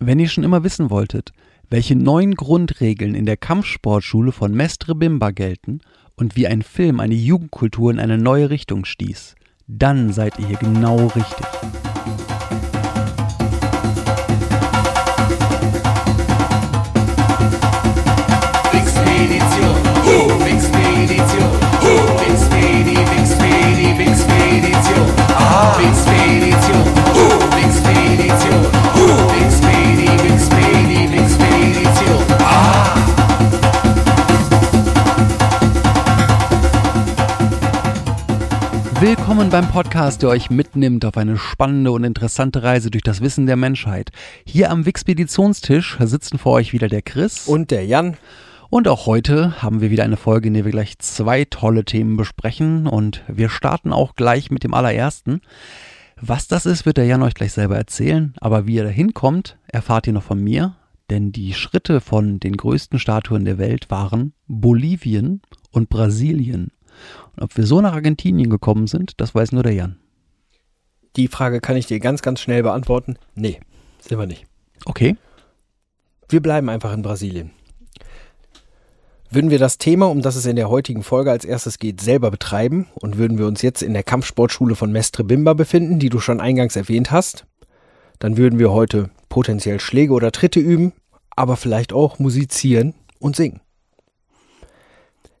Wenn ihr schon immer wissen wolltet, welche neun Grundregeln in der Kampfsportschule von Mestre Bimba gelten und wie ein Film eine Jugendkultur in eine neue Richtung stieß, dann seid ihr hier genau richtig. Ah, Wixpedition, uh, Willkommen beim Podcast, der euch mitnimmt auf eine spannende und interessante Reise durch das Wissen der Menschheit. Hier am Wixpeditionstisch sitzen vor euch wieder der Chris. Und der Jan, Und auch heute haben wir wieder eine Folge, in der wir gleich zwei tolle Themen besprechen. Und wir starten auch gleich mit dem allerersten. Was das ist, wird der Jan euch gleich selber erzählen. Aber wie er da hinkommt, erfahrt ihr noch von mir. Denn die Schritte von den größten Statuen der Welt waren Bolivien und Brasilien. Und ob wir so nach Argentinien gekommen sind, das weiß nur der Jan. die Frage kann ich dir ganz, ganz schnell beantworten. Nee, sind wir nicht. Okay. Wir bleiben einfach in Brasilien. Würden wir das Thema, um das es in der heutigen Folge als erstes geht, selber betreiben und würden wir uns jetzt in der Kampfsportschule von Mestre Bimba befinden, die du schon eingangs erwähnt hast, dann würden wir heute potenziell Schläge oder Tritte üben, aber vielleicht auch musizieren und singen.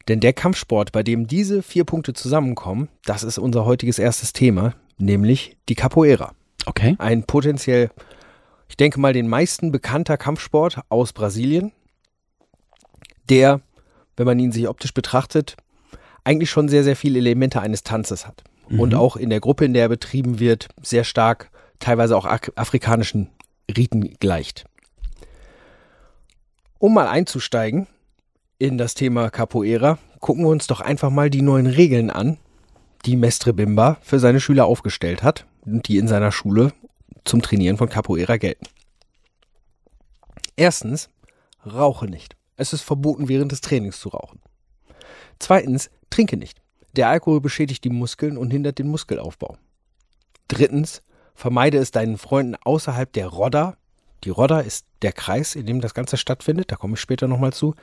Denn der Kampfsport, bei dem diese vier Punkte zusammenkommen, das ist unser heutiges erstes Thema, nämlich die Capoeira. Okay. Ein potenziell, ich denke mal, den meisten bekannter Kampfsport aus Brasilien, der, wenn man ihn sich optisch betrachtet, eigentlich schon sehr, sehr viele Elemente eines Tanzes hat. Und auch in der Gruppe, in der er betrieben wird, sehr stark teilweise auch afrikanischen Riten gleicht. Um mal einzusteigen in das Thema Capoeira, gucken wir uns doch einfach mal die neuen Regeln an, die Mestre Bimba für seine Schüler aufgestellt hat und die in seiner Schule zum Trainieren von Capoeira gelten. Erstens, rauche nicht. Es ist verboten, während des Trainings zu rauchen. Zweitens, trinke nicht. Der Alkohol beschädigt die Muskeln und hindert den Muskelaufbau. Drittens, vermeide es deinen Freunden außerhalb der Rodda, die Rodda ist der Kreis, in dem das Ganze stattfindet, da komme ich später nochmal zu,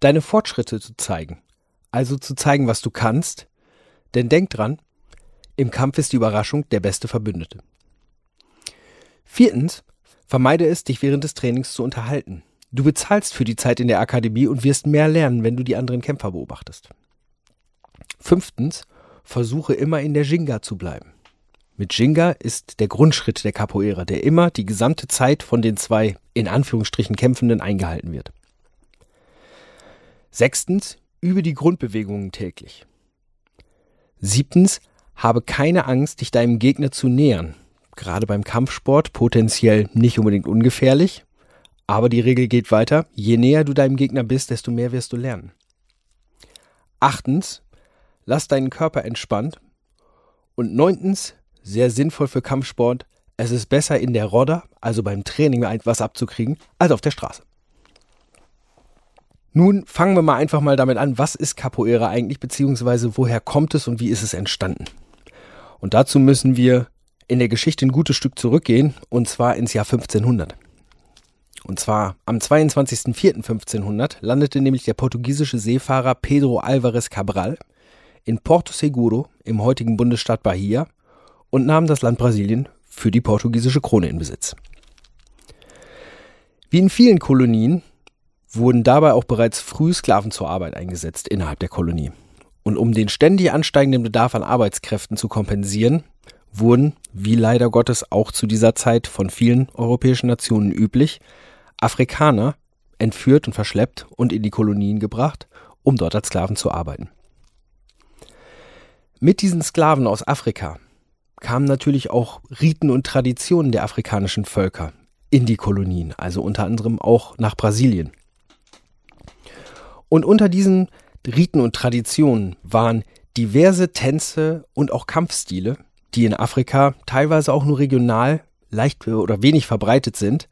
deine Fortschritte zu zeigen. Also zu zeigen, was du kannst, denn denk dran, im Kampf ist die Überraschung der beste Verbündete. Viertens, vermeide es, dich während des Trainings zu unterhalten. Du bezahlst für die Zeit in der Akademie und wirst mehr lernen, wenn du die anderen Kämpfer beobachtest. Fünftens, versuche immer in der Jinga zu bleiben. Mit Jinga ist der Grundschritt der Capoeira, der immer die gesamte Zeit von den zwei in Anführungsstrichen Kämpfenden eingehalten wird. Sechstens, übe die Grundbewegungen täglich. Siebtens, habe keine Angst, dich deinem Gegner zu nähern. Gerade beim Kampfsport potenziell nicht unbedingt ungefährlich, aber die Regel geht weiter. Je näher du deinem Gegner bist, desto mehr wirst du lernen. Achtens, lass deinen Körper entspannt. Und neuntens, sehr sinnvoll für Kampfsport, es ist besser in der Rodder, also beim Training etwas abzukriegen, als auf der Straße. Nun fangen wir mal einfach mal damit an, was ist Capoeira eigentlich, beziehungsweise woher kommt es und wie ist es entstanden? Und dazu müssen wir in der Geschichte ein gutes Stück zurückgehen, und zwar ins Jahr 1500. Und zwar am 22.04.1500 landete nämlich der portugiesische Seefahrer Pedro Álvares Cabral in Porto Seguro im heutigen Bundesstaat Bahia und nahm das Land Brasilien für die portugiesische Krone in Besitz. Wie in vielen Kolonien wurden dabei auch bereits früh Sklaven zur Arbeit eingesetzt innerhalb der Kolonie. Und um den ständig ansteigenden Bedarf an Arbeitskräften zu kompensieren, wurden, wie leider Gottes auch zu dieser Zeit von vielen europäischen Nationen üblich, Afrikaner entführt und verschleppt und in die Kolonien gebracht, um dort als Sklaven zu arbeiten. Mit diesen Sklaven aus Afrika kamen natürlich auch Riten und Traditionen der afrikanischen Völker in die Kolonien, also unter anderem auch nach Brasilien. Und unter diesen Riten und Traditionen waren diverse Tänze und auch Kampfstile, die in Afrika teilweise auch nur regional leicht oder wenig verbreitet sind,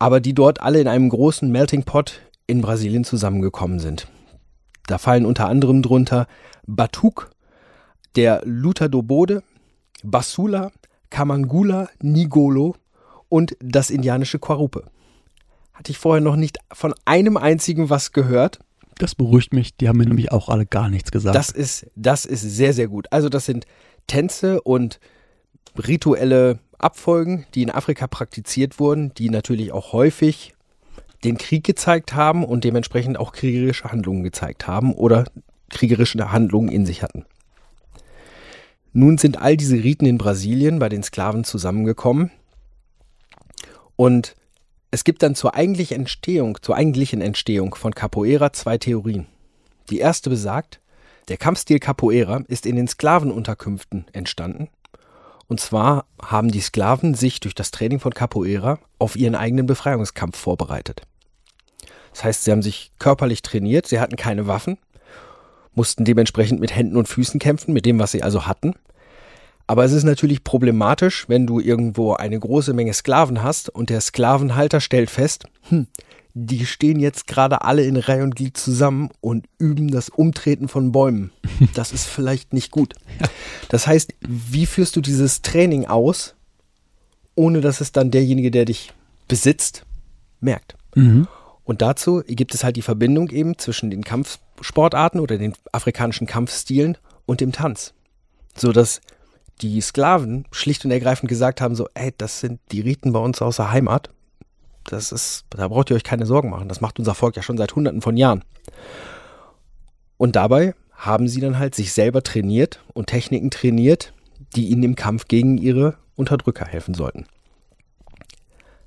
aber die dort alle in einem großen Melting Pot in Brasilien zusammengekommen sind. Da fallen unter anderem drunter Batuk, der Luta do Bode, Basula, Kamangula, Nigolo und das indianische Kwarupe. Hatte ich vorher noch nicht von einem einzigen was gehört. Das beruhigt mich, die haben mir nämlich auch alle gar nichts gesagt. Das ist, das ist sehr, sehr gut. Also das sind Tänze und rituelle Abfolgen, die in Afrika praktiziert wurden, die natürlich auch häufig den Krieg gezeigt haben und dementsprechend auch kriegerische Handlungen gezeigt haben oder kriegerische Handlungen in sich hatten. Nun sind all diese Riten in Brasilien bei den Sklaven zusammengekommen und es gibt dann zur eigentlichen Entstehung, zur eigentlichen Entstehung von Capoeira zwei Theorien. Die erste besagt, der Kampfstil Capoeira ist in den Sklavenunterkünften entstanden. Und zwar haben die Sklaven sich durch das Training von Capoeira auf ihren eigenen Befreiungskampf vorbereitet. Das heißt, sie haben sich körperlich trainiert, sie hatten keine Waffen, mussten dementsprechend mit Händen und Füßen kämpfen, mit dem, was sie also hatten. Aber es ist natürlich problematisch, wenn du irgendwo eine große Menge Sklaven hast und der Sklavenhalter stellt fest, hm, die stehen jetzt gerade alle in Reihe und Glied zusammen und üben das Umtreten von Bäumen. Das ist vielleicht nicht gut. Das heißt, wie führst du dieses Training aus, ohne dass es dann derjenige, der dich besitzt, merkt? Mhm. Und dazu gibt es halt die Verbindung eben zwischen den Kampfsportarten oder den afrikanischen Kampfstilen und dem Tanz. So dass die Sklaven schlicht und ergreifend gesagt haben, so, ey, das sind die Riten bei uns aus der Heimat. Das ist, da braucht ihr euch keine Sorgen machen. Das macht unser Volk ja schon seit hunderten von Jahren. Und dabei haben sie dann halt sich selber trainiert und Techniken trainiert, die ihnen im Kampf gegen ihre Unterdrücker helfen sollten.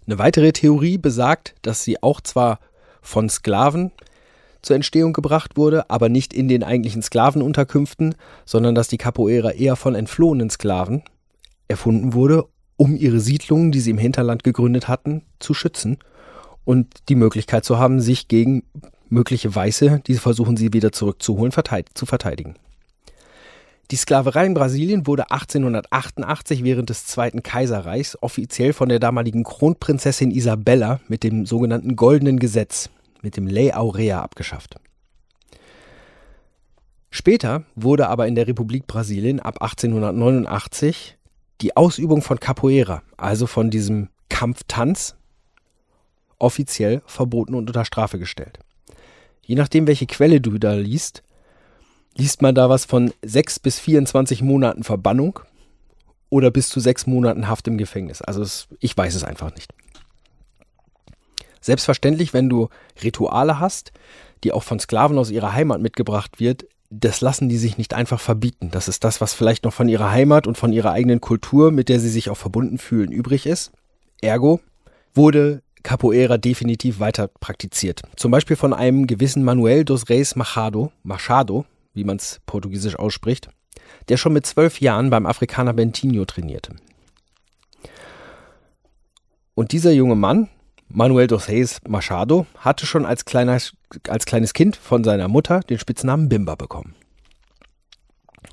Eine weitere Theorie besagt, dass sie auch zwar von Sklaven zur Entstehung gebracht wurde, aber nicht in den eigentlichen Sklavenunterkünften, sondern dass die Capoeira eher von entflohenen Sklaven erfunden wurde, um ihre Siedlungen, die sie im Hinterland gegründet hatten, zu schützen und die Möglichkeit zu haben, sich gegen mögliche Weiße, die versuchen sie wieder zurückzuholen, zu verteidigen. Die Sklaverei in Brasilien wurde 1888 während des Zweiten Kaiserreichs offiziell von der damaligen Kronprinzessin Isabella mit dem sogenannten Goldenen Gesetz mit dem Lei Aurea abgeschafft. Später wurde aber in der Republik Brasilien ab 1889 die Ausübung von Capoeira, also von diesem Kampftanz, offiziell verboten und unter Strafe gestellt. Je nachdem, welche Quelle du da liest, liest man da was von 6 bis 24 Monaten Verbannung oder bis zu 6 Monaten Haft im Gefängnis. Also es, ich weiß es einfach nicht. Selbstverständlich, wenn du Rituale hast, die auch von Sklaven aus ihrer Heimat mitgebracht wird, das lassen die sich nicht einfach verbieten. Das ist das, was vielleicht noch von ihrer Heimat und von ihrer eigenen Kultur, mit der sie sich auch verbunden fühlen, übrig ist. Ergo wurde Capoeira definitiv weiter praktiziert. Zum Beispiel von einem gewissen Manuel dos Reis Machado, Machado, wie man es portugiesisch ausspricht, der schon mit zwölf Jahren beim Afrikaner Bentinho trainierte. Und dieser junge Mann Manuel dos Reis Machado hatte schon als, kleiner, als kleines Kind von seiner Mutter den Spitznamen Bimba bekommen.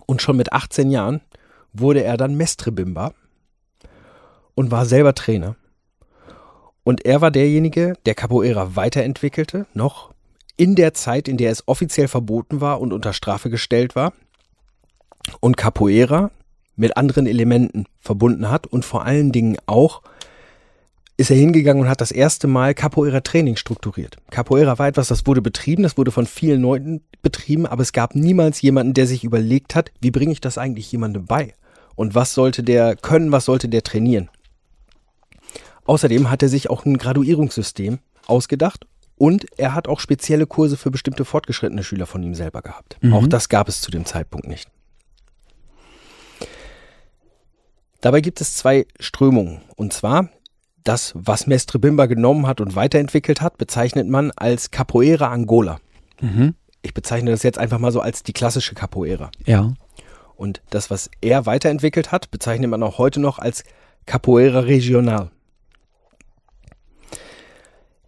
Und schon mit 18 Jahren wurde er dann Mestre Bimba und war selber Trainer. Und er war derjenige, der Capoeira weiterentwickelte, noch in der Zeit, in der es offiziell verboten war und unter Strafe gestellt war. Und Capoeira mit anderen Elementen verbunden hat und vor allen Dingen auch ist er hingegangen und hat das erste Mal Capoeira Training strukturiert. Capoeira war etwas, das wurde betrieben, das wurde von vielen Leuten betrieben, aber es gab niemals jemanden, der sich überlegt hat, wie bringe ich das eigentlich jemandem bei? Und was sollte der können, was sollte der trainieren? Außerdem hat er sich auch ein Graduierungssystem ausgedacht und er hat auch spezielle Kurse für bestimmte fortgeschrittene Schüler von ihm selber gehabt. Mhm. Auch das gab es zu dem Zeitpunkt nicht. Dabei gibt es zwei Strömungen. Und zwar das, was Mestre Bimba genommen hat und weiterentwickelt hat, bezeichnet man als Capoeira Angola. Mhm. Ich bezeichne das jetzt einfach mal so als die klassische Capoeira. Ja. Und das, was er weiterentwickelt hat, bezeichnet man auch heute noch als Capoeira Regional.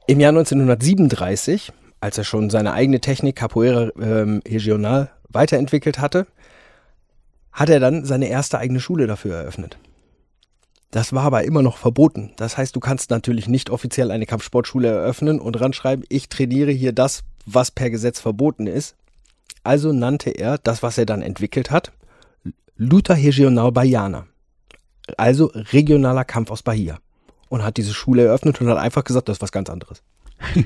Im Jahr 1937, als er schon seine eigene Technik Capoeira ähm, Regional weiterentwickelt hatte, hat er dann seine erste eigene Schule dafür eröffnet. Das war aber immer noch verboten. Das heißt, du kannst natürlich nicht offiziell eine Kampfsportschule eröffnen und ranschreiben, ich trainiere hier das, was per Gesetz verboten ist. Also nannte er das, was er dann entwickelt hat, Luta Regional Baiana. Also regionaler Kampf aus Bahia. Und hat diese Schule eröffnet und hat einfach gesagt, das ist was ganz anderes.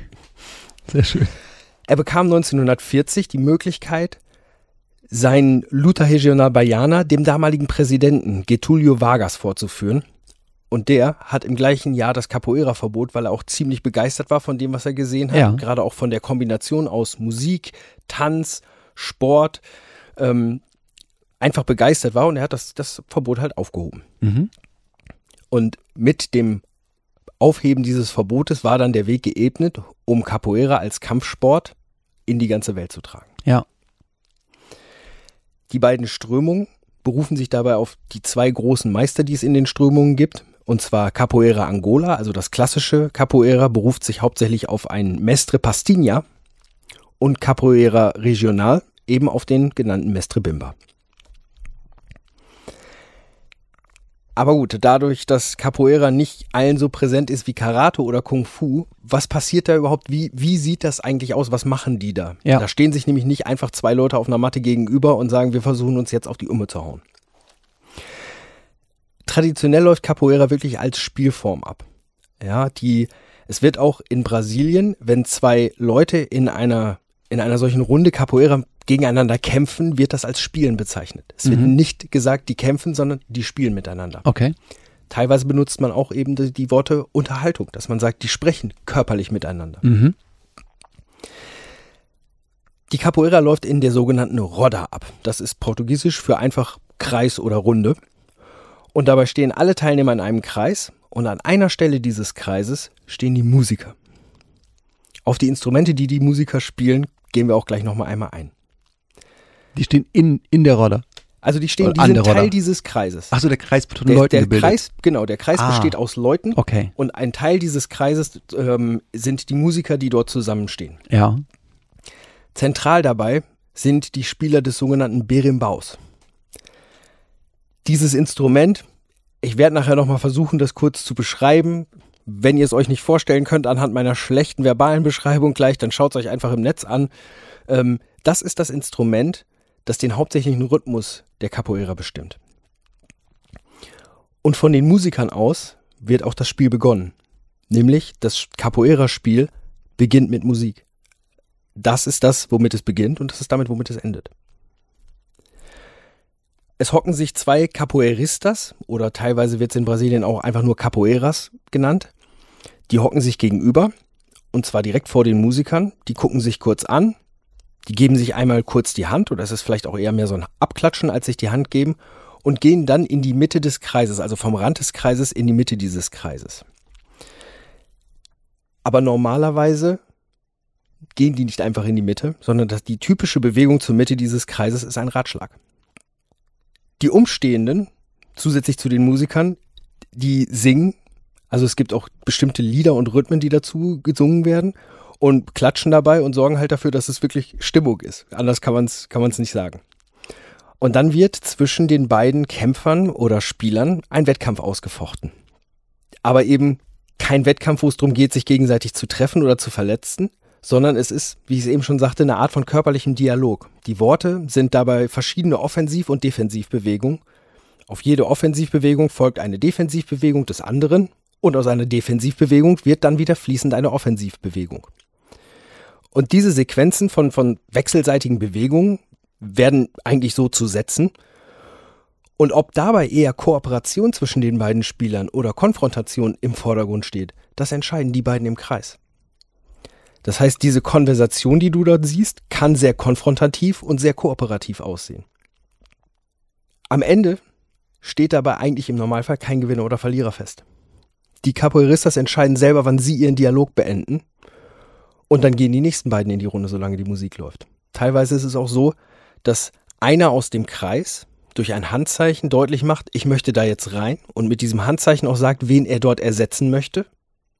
Sehr schön. Er bekam 1940 die Möglichkeit, sein Luta Regional Baiana dem damaligen Präsidenten Getulio Vargas vorzuführen. Und der hat im gleichen Jahr das Capoeira-Verbot, weil er auch ziemlich begeistert war von dem, was er gesehen hat. Ja. Gerade auch von der Kombination aus Musik, Tanz, Sport. Ähm, einfach begeistert war und er hat das, das Verbot halt aufgehoben. Mhm. Und mit dem Aufheben dieses Verbotes war dann der Weg geebnet, um Capoeira als Kampfsport in die ganze Welt zu tragen. Ja. Die beiden Strömungen berufen sich dabei auf die zwei großen Meister, die es in den Strömungen gibt. Und zwar Capoeira Angola, also das klassische Capoeira, beruft sich hauptsächlich auf einen Mestre Pastinha und Capoeira Regional eben auf den genannten Mestre Bimba. Aber gut, dadurch, dass Capoeira nicht allen so präsent ist wie Karate oder Kung Fu, was passiert da überhaupt? Wie, wie sieht das eigentlich aus? Was machen die da? Ja. Da stehen sich nämlich nicht einfach zwei Leute auf einer Matte gegenüber und sagen, wir versuchen uns jetzt auf die Umme zu hauen. Traditionell läuft Capoeira wirklich als Spielform ab. Ja, die, es wird auch in Brasilien, wenn zwei Leute in einer, in einer solchen Runde Capoeira gegeneinander kämpfen, wird das als Spielen bezeichnet. Es wird Mhm. nicht gesagt, die kämpfen, sondern die spielen miteinander. Okay. Teilweise benutzt man auch eben die, die Worte Unterhaltung, dass man sagt, die sprechen körperlich miteinander. Mhm. Die Capoeira läuft in der sogenannten Roda ab. Das ist portugiesisch für einfach Kreis oder Runde. Und dabei stehen alle Teilnehmer in einem Kreis und an einer Stelle dieses Kreises stehen die Musiker. Auf die Instrumente, die die Musiker spielen, gehen wir auch gleich nochmal einmal ein. Die stehen in, in der Rolle. Also die stehen, die sind der Teil Roda. dieses Kreises. Achso, der Kreis wird von der, Leuten der gebildet. Kreis, genau, der Kreis Ah. besteht aus Leuten Okay. und ein Teil dieses Kreises ähm, sind die Musiker, die dort zusammenstehen. Ja. Zentral dabei sind die Spieler des sogenannten Berimbaus. Dieses Instrument, ich werde nachher nochmal versuchen, das kurz zu beschreiben. Wenn ihr es euch nicht vorstellen könnt anhand meiner schlechten verbalen Beschreibung gleich, dann schaut es euch einfach im Netz an. Ähm, das ist das Instrument, das den hauptsächlichen Rhythmus der Capoeira bestimmt. Und von den Musikern aus wird auch das Spiel begonnen. Nämlich das Capoeira-Spiel beginnt mit Musik das ist das, womit es beginnt und das ist damit, womit es endet. Es hocken sich zwei Capoeiristas oder teilweise wird es in Brasilien auch einfach nur Capoeiras genannt. Die hocken sich gegenüber und zwar direkt vor den Musikern. Die gucken sich kurz an, die geben sich einmal kurz die Hand oder es ist vielleicht auch eher mehr so ein Abklatschen, als sich die Hand geben und gehen dann in die Mitte des Kreises, also vom Rand des Kreises in die Mitte dieses Kreises. Aber normalerweise gehen die nicht einfach in die Mitte, sondern die typische Bewegung zur Mitte dieses Kreises ist ein Ratschlag. Die Umstehenden, zusätzlich zu den Musikern, die singen, also es gibt auch bestimmte Lieder und Rhythmen, die dazu gesungen werden und klatschen dabei und sorgen halt dafür, dass es wirklich Stimmung ist. Anders kann man es kann man's nicht sagen. Und dann wird zwischen den beiden Kämpfern oder Spielern ein Wettkampf ausgefochten. Aber eben kein Wettkampf, wo es darum geht, sich gegenseitig zu treffen oder zu verletzen, sondern es ist, wie ich es eben schon sagte, eine Art von körperlichem Dialog. Die Worte sind dabei verschiedene Offensiv- und Defensivbewegungen. Auf jede Offensivbewegung folgt eine Defensivbewegung des anderen und aus einer Defensivbewegung wird dann wieder fließend eine Offensivbewegung. Und diese Sequenzen von, von wechselseitigen Bewegungen werden eigentlich so zu setzen. Und ob dabei eher Kooperation zwischen den beiden Spielern oder Konfrontation im Vordergrund steht, das entscheiden die beiden im Kreis. Das heißt, diese Konversation, die du dort siehst, kann sehr konfrontativ und sehr kooperativ aussehen. Am Ende steht dabei eigentlich im Normalfall kein Gewinner oder Verlierer fest. Die Capoeiristas entscheiden selber, wann sie ihren Dialog beenden und dann gehen die nächsten beiden in die Runde, solange die Musik läuft. Teilweise ist es auch so, dass einer aus dem Kreis durch ein Handzeichen deutlich macht, ich möchte da jetzt rein und mit diesem Handzeichen auch sagt, wen er dort ersetzen möchte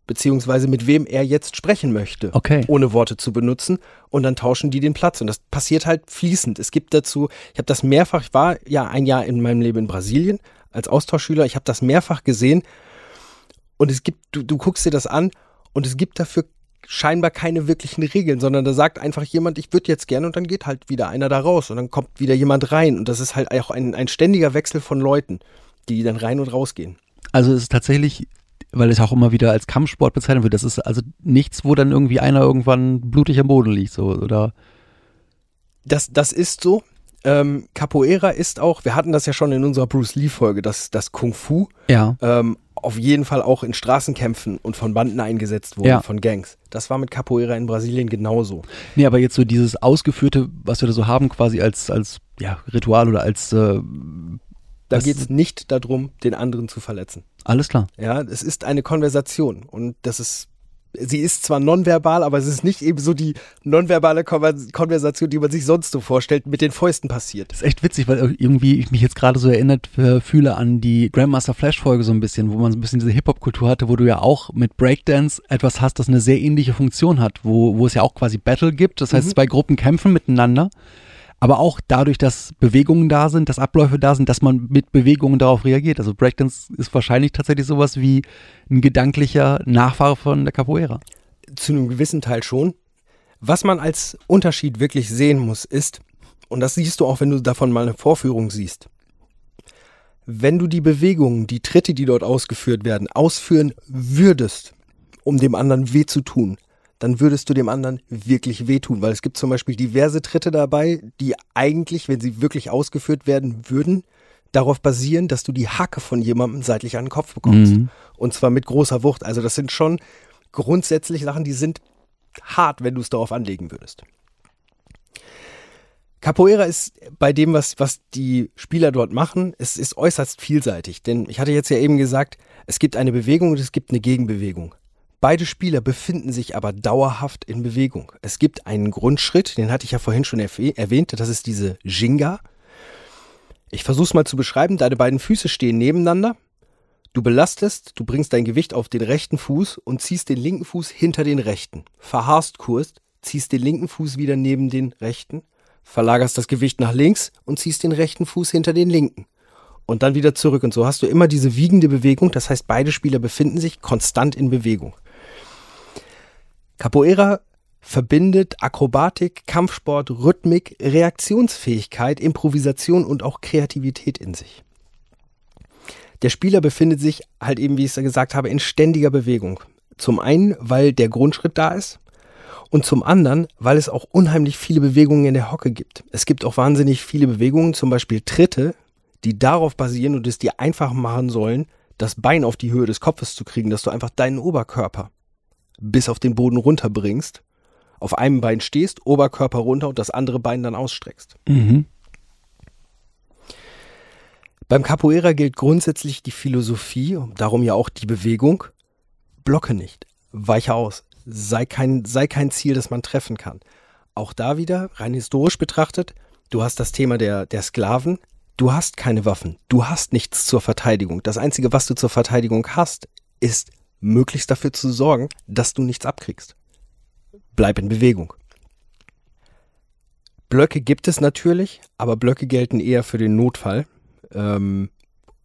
beziehungsweise mit wem er jetzt sprechen möchte, Okay. ohne Worte zu benutzen. Und dann tauschen die den Platz. Und das passiert halt fließend. Es gibt dazu, ich habe das mehrfach, ich war ja ein Jahr in meinem Leben in Brasilien als Austauschschüler, ich habe das mehrfach gesehen. Und es gibt, du, du guckst dir das an und es gibt dafür scheinbar keine wirklichen Regeln, sondern da sagt einfach jemand, ich würde jetzt gerne und dann geht halt wieder einer da raus und dann kommt wieder jemand rein. Und das ist halt auch ein, ein ständiger Wechsel von Leuten, die dann rein und rausgehen. Also es ist tatsächlich, weil es auch immer wieder als Kampfsport bezeichnet wird, das ist also nichts, wo dann irgendwie einer irgendwann blutig am Boden liegt, so, oder? Das, das ist so. Ähm, Capoeira ist auch, wir hatten das ja schon in unserer Bruce Lee-Folge, das, das Kung Fu Ja. ähm, auf jeden Fall auch in Straßenkämpfen und von Banden eingesetzt wurde, Ja. von Gangs. Das war mit Capoeira in Brasilien genauso. Nee, aber jetzt so dieses Ausgeführte, was wir da so haben, quasi als, als ja, Ritual oder als, äh, Da geht es nicht darum, den anderen zu verletzen. alles klar. Ja, es ist eine Konversation und das ist, sie ist zwar nonverbal, aber es ist nicht eben so die nonverbale Konver- Konversation, die man sich sonst so vorstellt, mit den Fäusten passiert. Das ist echt witzig, weil irgendwie ich mich jetzt gerade so erinnert fühle an die Grandmaster Flash Folge so ein bisschen, wo man so ein bisschen diese Hip-Hop-Kultur hatte, wo du ja auch mit Breakdance etwas hast, das eine sehr ähnliche Funktion hat, wo, wo es ja auch quasi Battle gibt, das heißt Mhm. zwei Gruppen kämpfen miteinander, aber auch dadurch, dass Bewegungen da sind, dass Abläufe da sind, dass man mit Bewegungen darauf reagiert. Also Breakdance ist wahrscheinlich tatsächlich sowas wie ein gedanklicher Nachfahre von der Capoeira. Zu einem gewissen Teil schon. Was man als Unterschied wirklich sehen muss, ist, und das siehst du auch, wenn du davon mal eine Vorführung siehst, wenn du die Bewegungen, die Tritte, die dort ausgeführt werden, ausführen würdest, um dem anderen weh zu tun, dann würdest du dem anderen wirklich wehtun, weil es gibt zum Beispiel diverse Tritte dabei, die eigentlich, wenn sie wirklich ausgeführt werden würden, darauf basieren, dass du die Hacke von jemandem seitlich an den Kopf bekommst. Mhm. Und zwar mit großer Wucht. Also das sind schon grundsätzlich Sachen, die sind hart, wenn du es darauf anlegen würdest. Capoeira ist bei dem, was, was die Spieler dort machen, es ist äußerst vielseitig. Denn ich hatte jetzt ja eben gesagt, es gibt eine Bewegung und es gibt eine Gegenbewegung. Beide Spieler befinden sich aber dauerhaft in Bewegung. Es gibt einen Grundschritt, den hatte ich ja vorhin schon erwäh- erwähnt, das ist diese Jinga. Ich versuche es mal zu beschreiben. Deine beiden Füße stehen nebeneinander. Du belastest, du bringst dein Gewicht auf den rechten Fuß und ziehst den linken Fuß hinter den rechten. Verharrst Kurs, ziehst den linken Fuß wieder neben den rechten, verlagerst das Gewicht nach links und ziehst den rechten Fuß hinter den linken. Und dann wieder zurück. Und so hast du immer diese wiegende Bewegung. Das heißt, beide Spieler befinden sich konstant in Bewegung. Capoeira verbindet Akrobatik, Kampfsport, Rhythmik, Reaktionsfähigkeit, Improvisation und auch Kreativität in sich. Der Spieler befindet sich halt eben, wie ich es gesagt habe, in ständiger Bewegung. Zum einen, weil der Grundschritt da ist und zum anderen, weil es auch unheimlich viele Bewegungen in der Hocke gibt. Es gibt auch wahnsinnig viele Bewegungen, zum Beispiel Tritte, die darauf basieren und es dir einfach machen sollen, das Bein auf die Höhe des Kopfes zu kriegen, dass du einfach deinen Oberkörper bis auf den Boden runterbringst, auf einem Bein stehst, Oberkörper runter und das andere Bein dann ausstreckst. Mhm. Beim Capoeira gilt grundsätzlich die Philosophie, darum ja auch die Bewegung, blocke nicht, weiche aus, sei kein, sei kein Ziel, das man treffen kann. Auch da wieder, rein historisch betrachtet, du hast das Thema der, der Sklaven, du hast keine Waffen, du hast nichts zur Verteidigung. Das Einzige, was du zur Verteidigung hast, ist möglichst dafür zu sorgen, dass du nichts abkriegst. Bleib in Bewegung. Blöcke gibt es natürlich, aber Blöcke gelten eher für den Notfall. Ähm,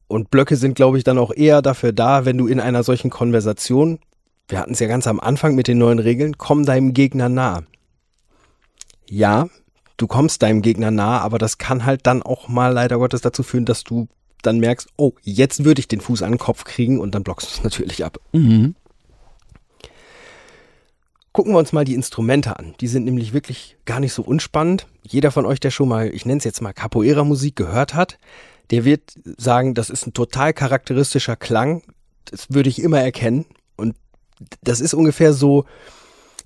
und Blöcke sind, glaube ich, dann auch eher dafür da, wenn du in einer solchen Konversation, wir hatten es ja ganz am Anfang mit den neuen Regeln, komm deinem Gegner nah. Ja, du kommst deinem Gegner nah, aber das kann halt dann auch mal leider Gottes dazu führen, dass du dann merkst, oh, jetzt würde ich den Fuß an den Kopf kriegen und dann blockst du es natürlich ab. Mhm. Gucken wir uns mal die Instrumente an. Die sind nämlich wirklich gar nicht so unspannend. Jeder von euch, der schon mal, ich nenne es jetzt mal Capoeira-Musik gehört hat, der wird sagen, das ist ein total charakteristischer Klang. Das würde ich immer erkennen. Und das ist ungefähr so,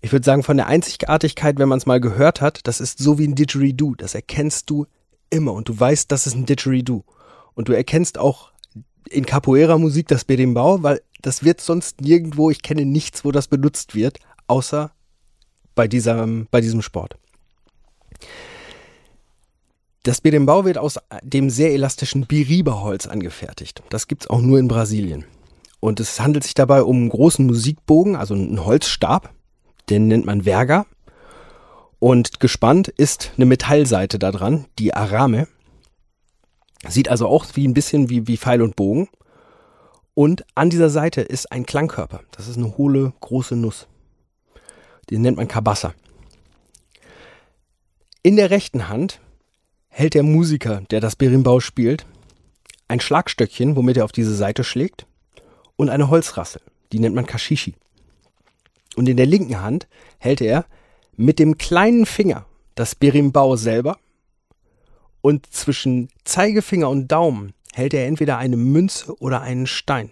ich würde sagen, von der Einzigartigkeit, wenn man es mal gehört hat, das ist so wie ein Didgeridoo. Das erkennst du immer und du weißt, das ist ein Didgeridoo. Und du erkennst auch in Capoeira-Musik das Berimbau, weil das wird sonst nirgendwo, ich kenne nichts, wo das benutzt wird, außer bei, dieser, bei diesem Sport. Das Berimbau wird aus dem sehr elastischen Biriba-Holz angefertigt. Das gibt's auch nur in Brasilien. Und es handelt sich dabei um einen großen Musikbogen, also einen Holzstab, den nennt man Verga. Und gespannt ist eine Metallseite da dran, die Arame. Sieht also auch wie ein bisschen wie, wie Pfeil und Bogen. Und an dieser Seite ist ein Klangkörper. Das ist eine hohle, große Nuss. Den nennt man Kabassa. In der rechten Hand hält der Musiker, der das Berimbau spielt, ein Schlagstöckchen, womit er auf diese Seite schlägt, und eine Holzrassel. Die nennt man Kashishi. Und in der linken Hand hält er mit dem kleinen Finger das Berimbau selber und zwischen Zeigefinger und Daumen hält er entweder eine Münze oder einen Stein.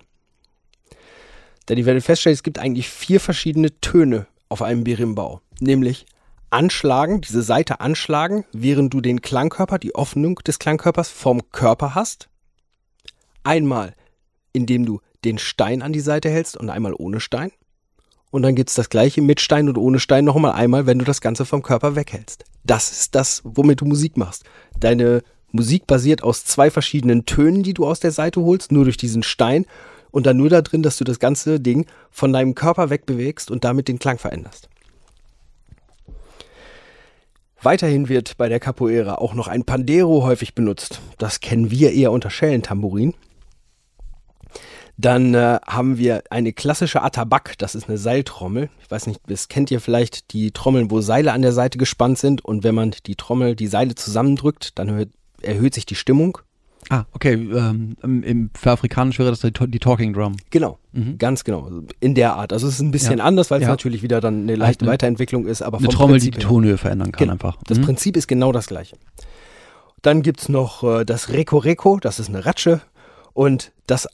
Denn ich werde feststellen, es gibt eigentlich vier verschiedene Töne auf einem Berimbau, nämlich anschlagen, diese Seite anschlagen, während du den Klangkörper, die Öffnung des Klangkörpers vom Körper hast. Einmal, indem du den Stein an die Seite hältst und einmal ohne Stein. Und dann gibt's das gleiche mit Stein und ohne Stein nochmal einmal, wenn du das Ganze vom Körper weghältst. Das ist das, womit du Musik machst. Deine Musik basiert aus zwei verschiedenen Tönen, die du aus der Seite holst, nur durch diesen Stein und dann nur da drin, dass du das ganze Ding von deinem Körper wegbewegst und damit den Klang veränderst. Weiterhin wird bei der Capoeira auch noch ein Pandero häufig benutzt. Das kennen wir eher unter Schellentambourin. Dann äh, haben wir eine klassische Atabak, das ist eine Seiltrommel. Ich weiß nicht, das kennt ihr vielleicht, die Trommeln, wo Seile an der Seite gespannt sind und wenn man die Trommel, die Seile zusammendrückt, dann erhöht, erhöht sich die Stimmung. Ah, okay. Ähm, im, für Afrikanisch wäre das die, die Talking Drum. Genau, mhm. ganz genau. In der Art. Also es ist ein bisschen ja. anders, weil es ja. natürlich wieder dann eine leichte eine, Weiterentwicklung ist. Aber eine Trommel, Prinzip die die Tonhöhe verändern kann genau. einfach. Das mhm. Prinzip ist genau das gleiche. Dann gibt es noch äh, das Reko Reko, das ist eine Ratsche. Und das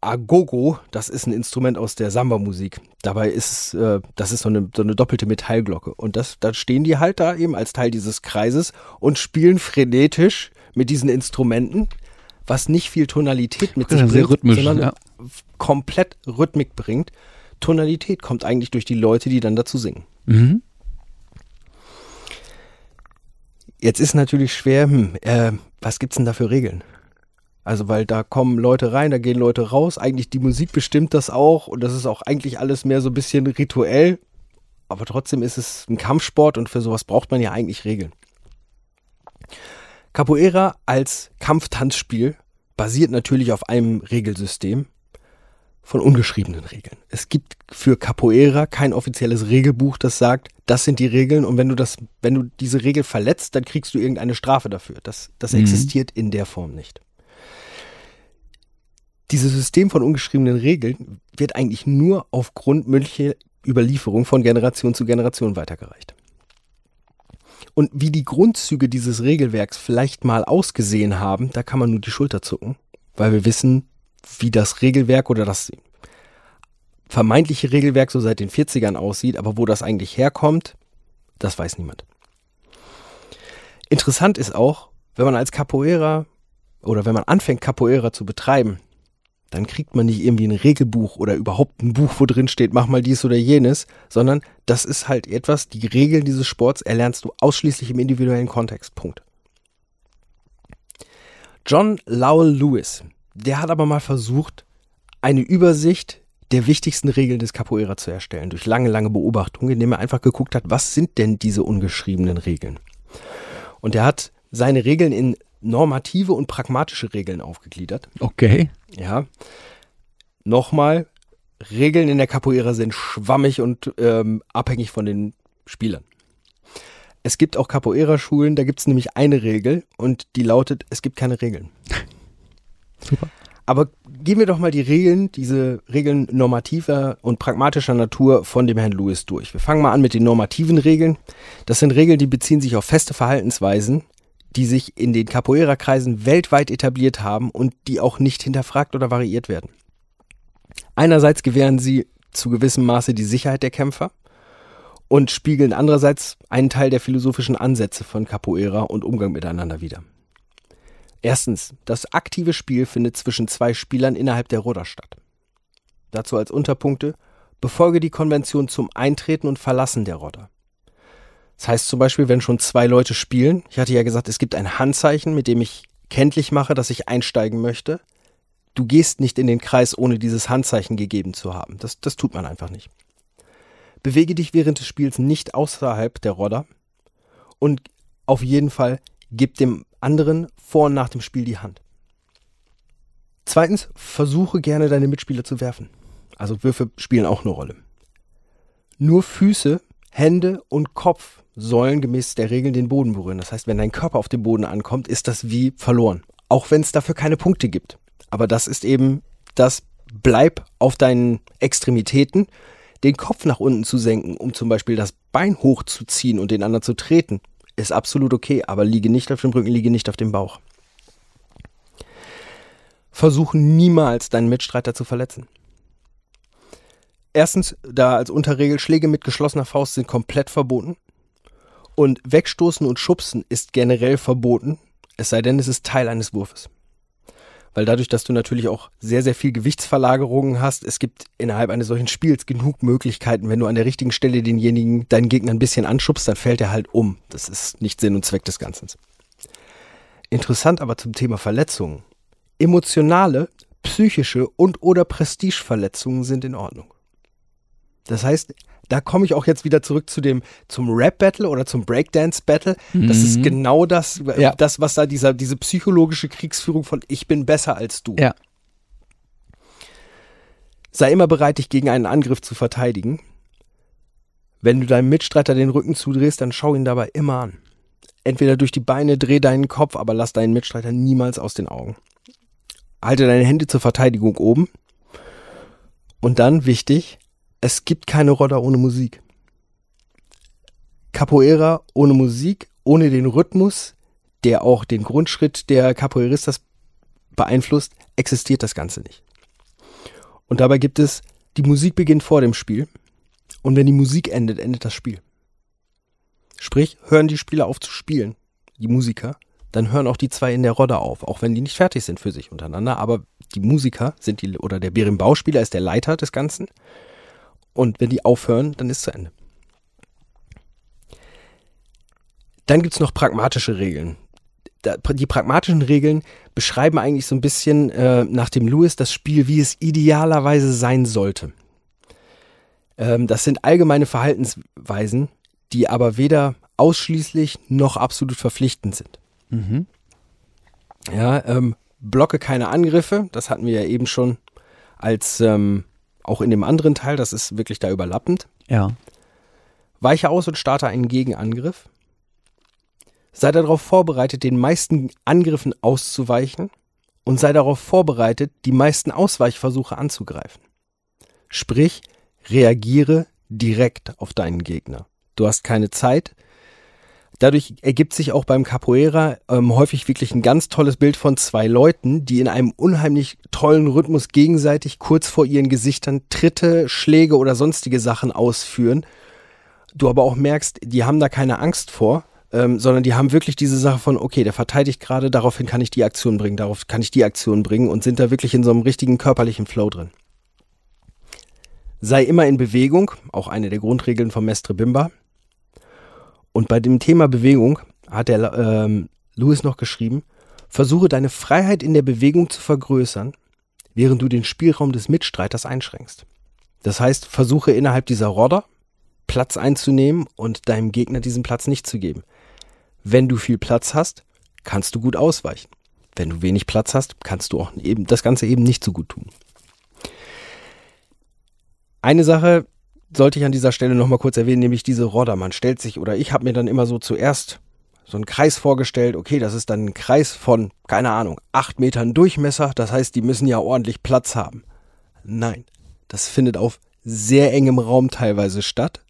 Agogo, das ist ein Instrument aus der Samba-Musik. Dabei ist äh, das ist so eine, so eine doppelte Metallglocke. Und das, da stehen die halt da eben als Teil dieses Kreises und spielen frenetisch mit diesen Instrumenten, was nicht viel Tonalität mit sich ja, bringt, rhythmisch, sondern ja. komplett Rhythmik bringt. Tonalität kommt eigentlich durch die Leute, die dann dazu singen. Mhm. Jetzt ist natürlich schwer, hm, äh, was gibt's denn da für Regeln? Also, weil da kommen Leute rein, da gehen Leute raus. Eigentlich die Musik bestimmt das auch und das ist auch eigentlich alles mehr so ein bisschen rituell. Aber trotzdem ist es ein Kampfsport und für sowas braucht man ja eigentlich Regeln. Capoeira als Kampftanzspiel basiert natürlich auf einem Regelsystem von ungeschriebenen Regeln. Es gibt für Capoeira kein offizielles Regelbuch, das sagt, das sind die Regeln und wenn du das, wenn du diese Regel verletzt, dann kriegst du irgendeine Strafe dafür. Das, das mhm. existiert in der Form nicht dieses System von ungeschriebenen Regeln wird eigentlich nur aufgrund mündlicher Überlieferung von Generation zu Generation weitergereicht. Und wie die Grundzüge dieses Regelwerks vielleicht mal ausgesehen haben, da kann man nur die Schulter zucken, weil wir wissen, wie das Regelwerk oder das vermeintliche Regelwerk so seit den 40ern aussieht, aber wo das eigentlich herkommt, das weiß niemand. Interessant ist auch, wenn man als Capoeira oder wenn man anfängt, Capoeira zu betreiben, dann kriegt man nicht irgendwie ein Regelbuch oder überhaupt ein Buch, wo drin steht, mach mal dies oder jenes, sondern das ist halt etwas, die Regeln dieses Sports erlernst du ausschließlich im individuellen Kontext. Punkt. John Lowell Lewis, der hat aber mal versucht, eine Übersicht der wichtigsten Regeln des Capoeira zu erstellen, durch lange, lange Beobachtungen, indem er einfach geguckt hat, was sind denn diese ungeschriebenen Regeln? Und er hat seine Regeln in normative und pragmatische Regeln aufgegliedert. Okay. Ja. Nochmal, Regeln in der Capoeira sind schwammig und ähm, abhängig von den Spielern. Es gibt auch Capoeira-Schulen, da gibt es nämlich eine Regel und die lautet, es gibt keine Regeln. Super. Aber gehen wir doch mal die Regeln, diese Regeln normativer und pragmatischer Natur von dem Herrn Lewis durch. Wir fangen mal an mit den normativen Regeln. Das sind Regeln, die beziehen sich auf feste Verhaltensweisen, die sich in den Capoeira-Kreisen weltweit etabliert haben und die auch nicht hinterfragt oder variiert werden. Einerseits gewähren sie zu gewissem Maße die Sicherheit der Kämpfer und spiegeln andererseits einen Teil der philosophischen Ansätze von Capoeira und Umgang miteinander wider. Erstens, das aktive Spiel findet zwischen zwei Spielern innerhalb der Ruder statt. Dazu als Unterpunkte, befolge die Konvention zum Eintreten und Verlassen der Rodder. Das heißt zum Beispiel, wenn schon zwei Leute spielen, ich hatte ja gesagt, es gibt ein Handzeichen, mit dem ich kenntlich mache, dass ich einsteigen möchte. du gehst nicht in den Kreis, ohne dieses Handzeichen gegeben zu haben. Das, das tut man einfach nicht. Bewege dich während des Spiels nicht außerhalb der Rodder und auf jeden Fall gib dem anderen vor und nach dem Spiel die Hand. Zweitens, versuche gerne deine Mitspieler zu werfen. Also Würfe spielen auch eine Rolle. Nur Füße, Hände und Kopf sollen gemäß der Regeln den Boden berühren. Das heißt, wenn dein Körper auf den Boden ankommt, ist das wie verloren. Auch wenn es dafür keine Punkte gibt. Aber das ist eben das Bleib auf deinen Extremitäten, den Kopf nach unten zu senken, um zum Beispiel das Bein hochzuziehen und den anderen zu treten, ist absolut okay, aber liege nicht auf dem Rücken, liege nicht auf dem Bauch. Versuche niemals deinen Mitstreiter zu verletzen. Erstens, da als Unterregel Schläge mit geschlossener Faust sind komplett verboten. Und wegstoßen und schubsen ist generell verboten, es sei denn, es ist Teil eines Wurfes. Weil dadurch, dass du natürlich auch sehr, sehr viel Gewichtsverlagerungen hast, es gibt innerhalb eines solchen Spiels genug Möglichkeiten, wenn du an der richtigen Stelle denjenigen, deinen Gegner ein bisschen anschubst, dann fällt er halt um. Das ist nicht Sinn und Zweck des Ganzen. Interessant aber zum Thema Verletzungen. Emotionale, psychische und oder Prestigeverletzungen sind in Ordnung. Das heißt, da komme ich auch jetzt wieder zurück zu dem zum Rap Battle oder zum Breakdance Battle. Mhm. Das ist mhm. genau das, ja. das was da dieser diese psychologische Kriegsführung von ich bin besser als du. Ja. Sei immer bereit, dich gegen einen Angriff zu verteidigen. Wenn du deinem Mitstreiter den Rücken zudrehst, dann schau ihn dabei immer an. Entweder durch die Beine, dreh deinen Kopf, aber lass deinen Mitstreiter niemals aus den Augen. Halte deine Hände zur Verteidigung oben. Und dann, wichtig, es gibt keine Rodder ohne Musik. Capoeira ohne Musik, ohne den Rhythmus, der auch den Grundschritt der Capoeiristas beeinflusst, existiert das Ganze nicht. Und dabei gibt es, die Musik beginnt vor dem Spiel und wenn die Musik endet, endet das Spiel. Sprich, hören die Spieler auf zu spielen, die Musiker, dann hören auch die zwei in der Rodder auf, auch wenn die nicht fertig sind für sich untereinander, aber die Musiker sind die, oder der Berimbau-Spieler ist der Leiter des Ganzen und wenn die aufhören, dann ist zu Ende. Dann gibt es noch pragmatische Regeln. Die pragmatischen Regeln beschreiben eigentlich so ein bisschen äh, nach dem Lewis das Spiel, wie es idealerweise sein sollte. Ähm, das sind allgemeine Verhaltensweisen, die aber weder ausschließlich noch absolut verpflichtend sind. Mhm. Ja, ähm, blocke keine Angriffe, das hatten wir ja eben schon als ähm, auch in dem anderen Teil, das ist wirklich da überlappend. Ja. Weiche aus und starte einen Gegenangriff. Sei darauf vorbereitet, den meisten Angriffen auszuweichen und sei darauf vorbereitet, die meisten Ausweichversuche anzugreifen. Sprich, reagiere direkt auf deinen Gegner. Du hast keine Zeit, Dadurch ergibt sich auch beim Capoeira ähm, häufig wirklich ein ganz tolles Bild von zwei Leuten, die in einem unheimlich tollen Rhythmus gegenseitig kurz vor ihren Gesichtern Tritte, Schläge oder sonstige Sachen ausführen. Du aber auch merkst, die haben da keine Angst vor, ähm, sondern die haben wirklich diese Sache von, okay, der verteidigt gerade, daraufhin kann ich die Aktion bringen, darauf kann ich die Aktion bringen und sind da wirklich in so einem richtigen körperlichen Flow drin. Sei immer in Bewegung, auch eine der Grundregeln vom Mestre Bimba. Und bei dem Thema Bewegung hat der ähm, Lewis noch geschrieben, versuche deine Freiheit in der Bewegung zu vergrößern, während du den Spielraum des Mitstreiters einschränkst. Das heißt, versuche innerhalb dieser Rodder Platz einzunehmen und deinem Gegner diesen Platz nicht zu geben. Wenn du viel Platz hast, kannst du gut ausweichen. Wenn du wenig Platz hast, kannst du auch eben das Ganze eben nicht so gut tun. Eine Sache, sollte ich an dieser Stelle nochmal kurz erwähnen, nämlich diese Rodder. Man stellt sich, oder ich habe mir dann immer so zuerst so einen Kreis vorgestellt. Okay, das ist dann ein Kreis von, keine Ahnung, acht Metern Durchmesser. Das heißt, die müssen ja ordentlich Platz haben. Nein, das findet auf sehr engem Raum teilweise statt.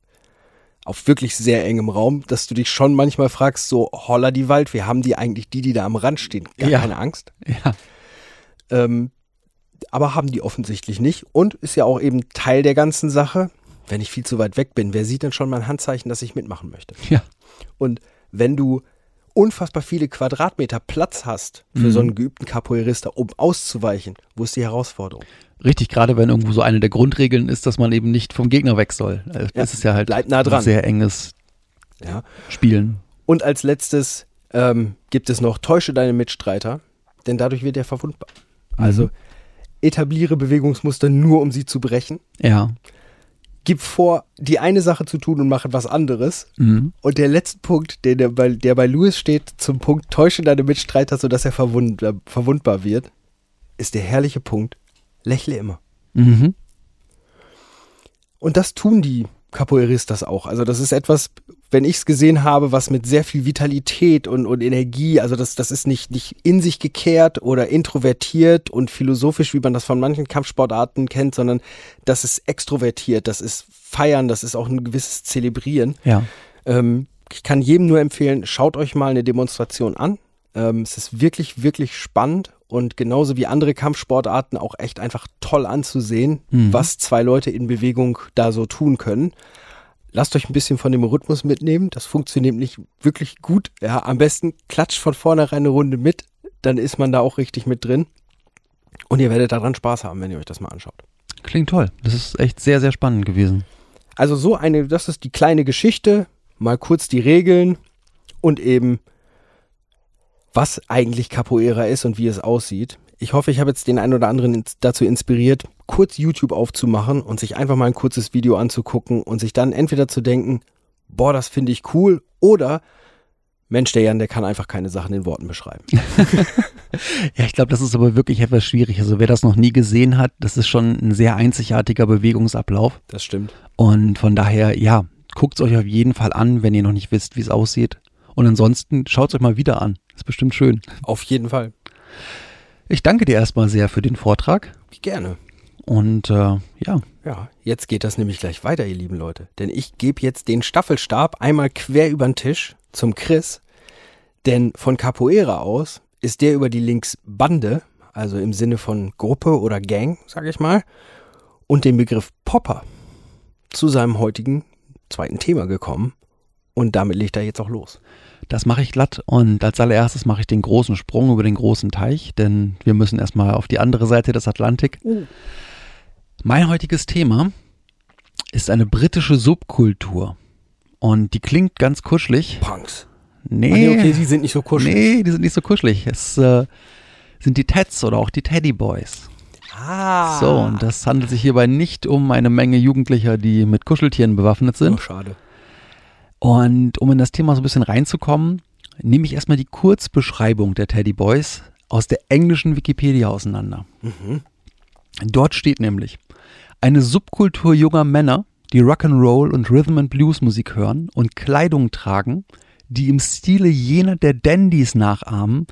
Auf wirklich sehr engem Raum, dass du dich schon manchmal fragst, so holla die Wald, wir haben die eigentlich die, die da am Rand stehen? Gar ja. keine Angst. Ja. Ähm, aber haben die offensichtlich nicht und ist ja auch eben Teil der ganzen Sache wenn ich viel zu weit weg bin, wer sieht denn schon mein Handzeichen, dass ich mitmachen möchte? Ja. Und wenn du unfassbar viele Quadratmeter Platz hast für mhm. so einen geübten Capoeirista, um auszuweichen, wo ist die Herausforderung? Richtig, gerade wenn irgendwo so eine der Grundregeln ist, dass man eben nicht vom Gegner weg soll. Das ja, ist ja halt nah dran. sehr enges ja. Spielen. Und als letztes ähm, gibt es noch, täusche deine Mitstreiter, denn dadurch wird er verwundbar. Also mhm. Also etabliere Bewegungsmuster nur, um sie zu brechen. Ja. Gib vor, die eine Sache zu tun und mache etwas anderes. Mhm. Und der letzte Punkt, der, der, bei, der bei Lewis steht, zum Punkt, täusche deine Mitstreiter, sodass er verwund, äh, verwundbar wird, ist der herrliche Punkt, lächle immer. Mhm. Und das tun die Capoeiristas auch. Also das ist etwas, wenn ich es gesehen habe, was mit sehr viel Vitalität und, und Energie, also das, das ist nicht, nicht in sich gekehrt oder introvertiert und philosophisch, wie man das von manchen Kampfsportarten kennt, sondern das ist extrovertiert, das ist feiern, das ist auch ein gewisses Zelebrieren. Ja. Ähm, ich kann jedem nur empfehlen, schaut euch mal eine Demonstration an. Ähm, es ist wirklich, wirklich spannend und genauso wie andere Kampfsportarten auch echt einfach toll anzusehen, Mhm. was zwei Leute in Bewegung da so tun können. Lasst euch ein bisschen von dem Rhythmus mitnehmen. Das funktioniert nicht wirklich gut. Ja, am besten klatscht von vornherein eine Runde mit, dann ist man da auch richtig mit drin. Und ihr werdet daran Spaß haben, wenn ihr euch das mal anschaut. Klingt toll. Das ist echt sehr, sehr spannend gewesen. Also so eine, das ist die kleine Geschichte, mal kurz die Regeln und eben, was eigentlich Capoeira ist und wie es aussieht. Ich hoffe, ich habe jetzt den einen oder anderen dazu inspiriert, kurz YouTube aufzumachen und sich einfach mal ein kurzes Video anzugucken und sich dann entweder zu denken, boah, das finde ich cool, oder Mensch, der Jan, der kann einfach keine Sachen in Worten beschreiben. Ja, ich glaube, das ist aber wirklich etwas schwierig. Also wer das noch nie gesehen hat, das ist schon ein sehr einzigartiger Bewegungsablauf. Das stimmt. Und von daher, ja, guckt es euch auf jeden Fall an, wenn ihr noch nicht wisst, wie es aussieht. Und ansonsten schaut es euch mal wieder an. Ist bestimmt schön. Auf jeden Fall. Ich danke dir erstmal sehr für den Vortrag. Gerne. Und äh, ja, Ja, jetzt geht das nämlich gleich weiter, ihr lieben Leute. Denn ich gebe jetzt den Staffelstab einmal quer über den Tisch zum Chris. Denn von Capoeira aus ist der über die Linksbande, also im Sinne von Gruppe oder Gang, sag ich mal, und den Begriff Popper zu seinem heutigen zweiten Thema gekommen. Und damit legt er jetzt auch los. das mache ich glatt. Und als allererstes mache ich den großen Sprung über den großen Teich, denn wir müssen erstmal auf die andere Seite des Atlantik. Mein heutiges Thema ist eine britische Subkultur. Und die klingt ganz kuschelig. Punks. Nee, Ah, nee, okay, die sind nicht so kuschelig. nee, die sind nicht so kuschelig. Es äh, sind die Teds oder auch die Teddy Boys. Ah. So, und das handelt sich hierbei nicht um eine Menge Jugendlicher, die mit Kuscheltieren bewaffnet Oh, sind. schade. Und um in das Thema so ein bisschen reinzukommen, nehme ich erstmal die Kurzbeschreibung der Teddy Boys aus der englischen Wikipedia auseinander. Dort steht nämlich, eine Subkultur junger Männer, die Rock'n'Roll und Rhythm and Blues Musik hören und Kleidung tragen, die im Stile jener der Dandys nachahmen,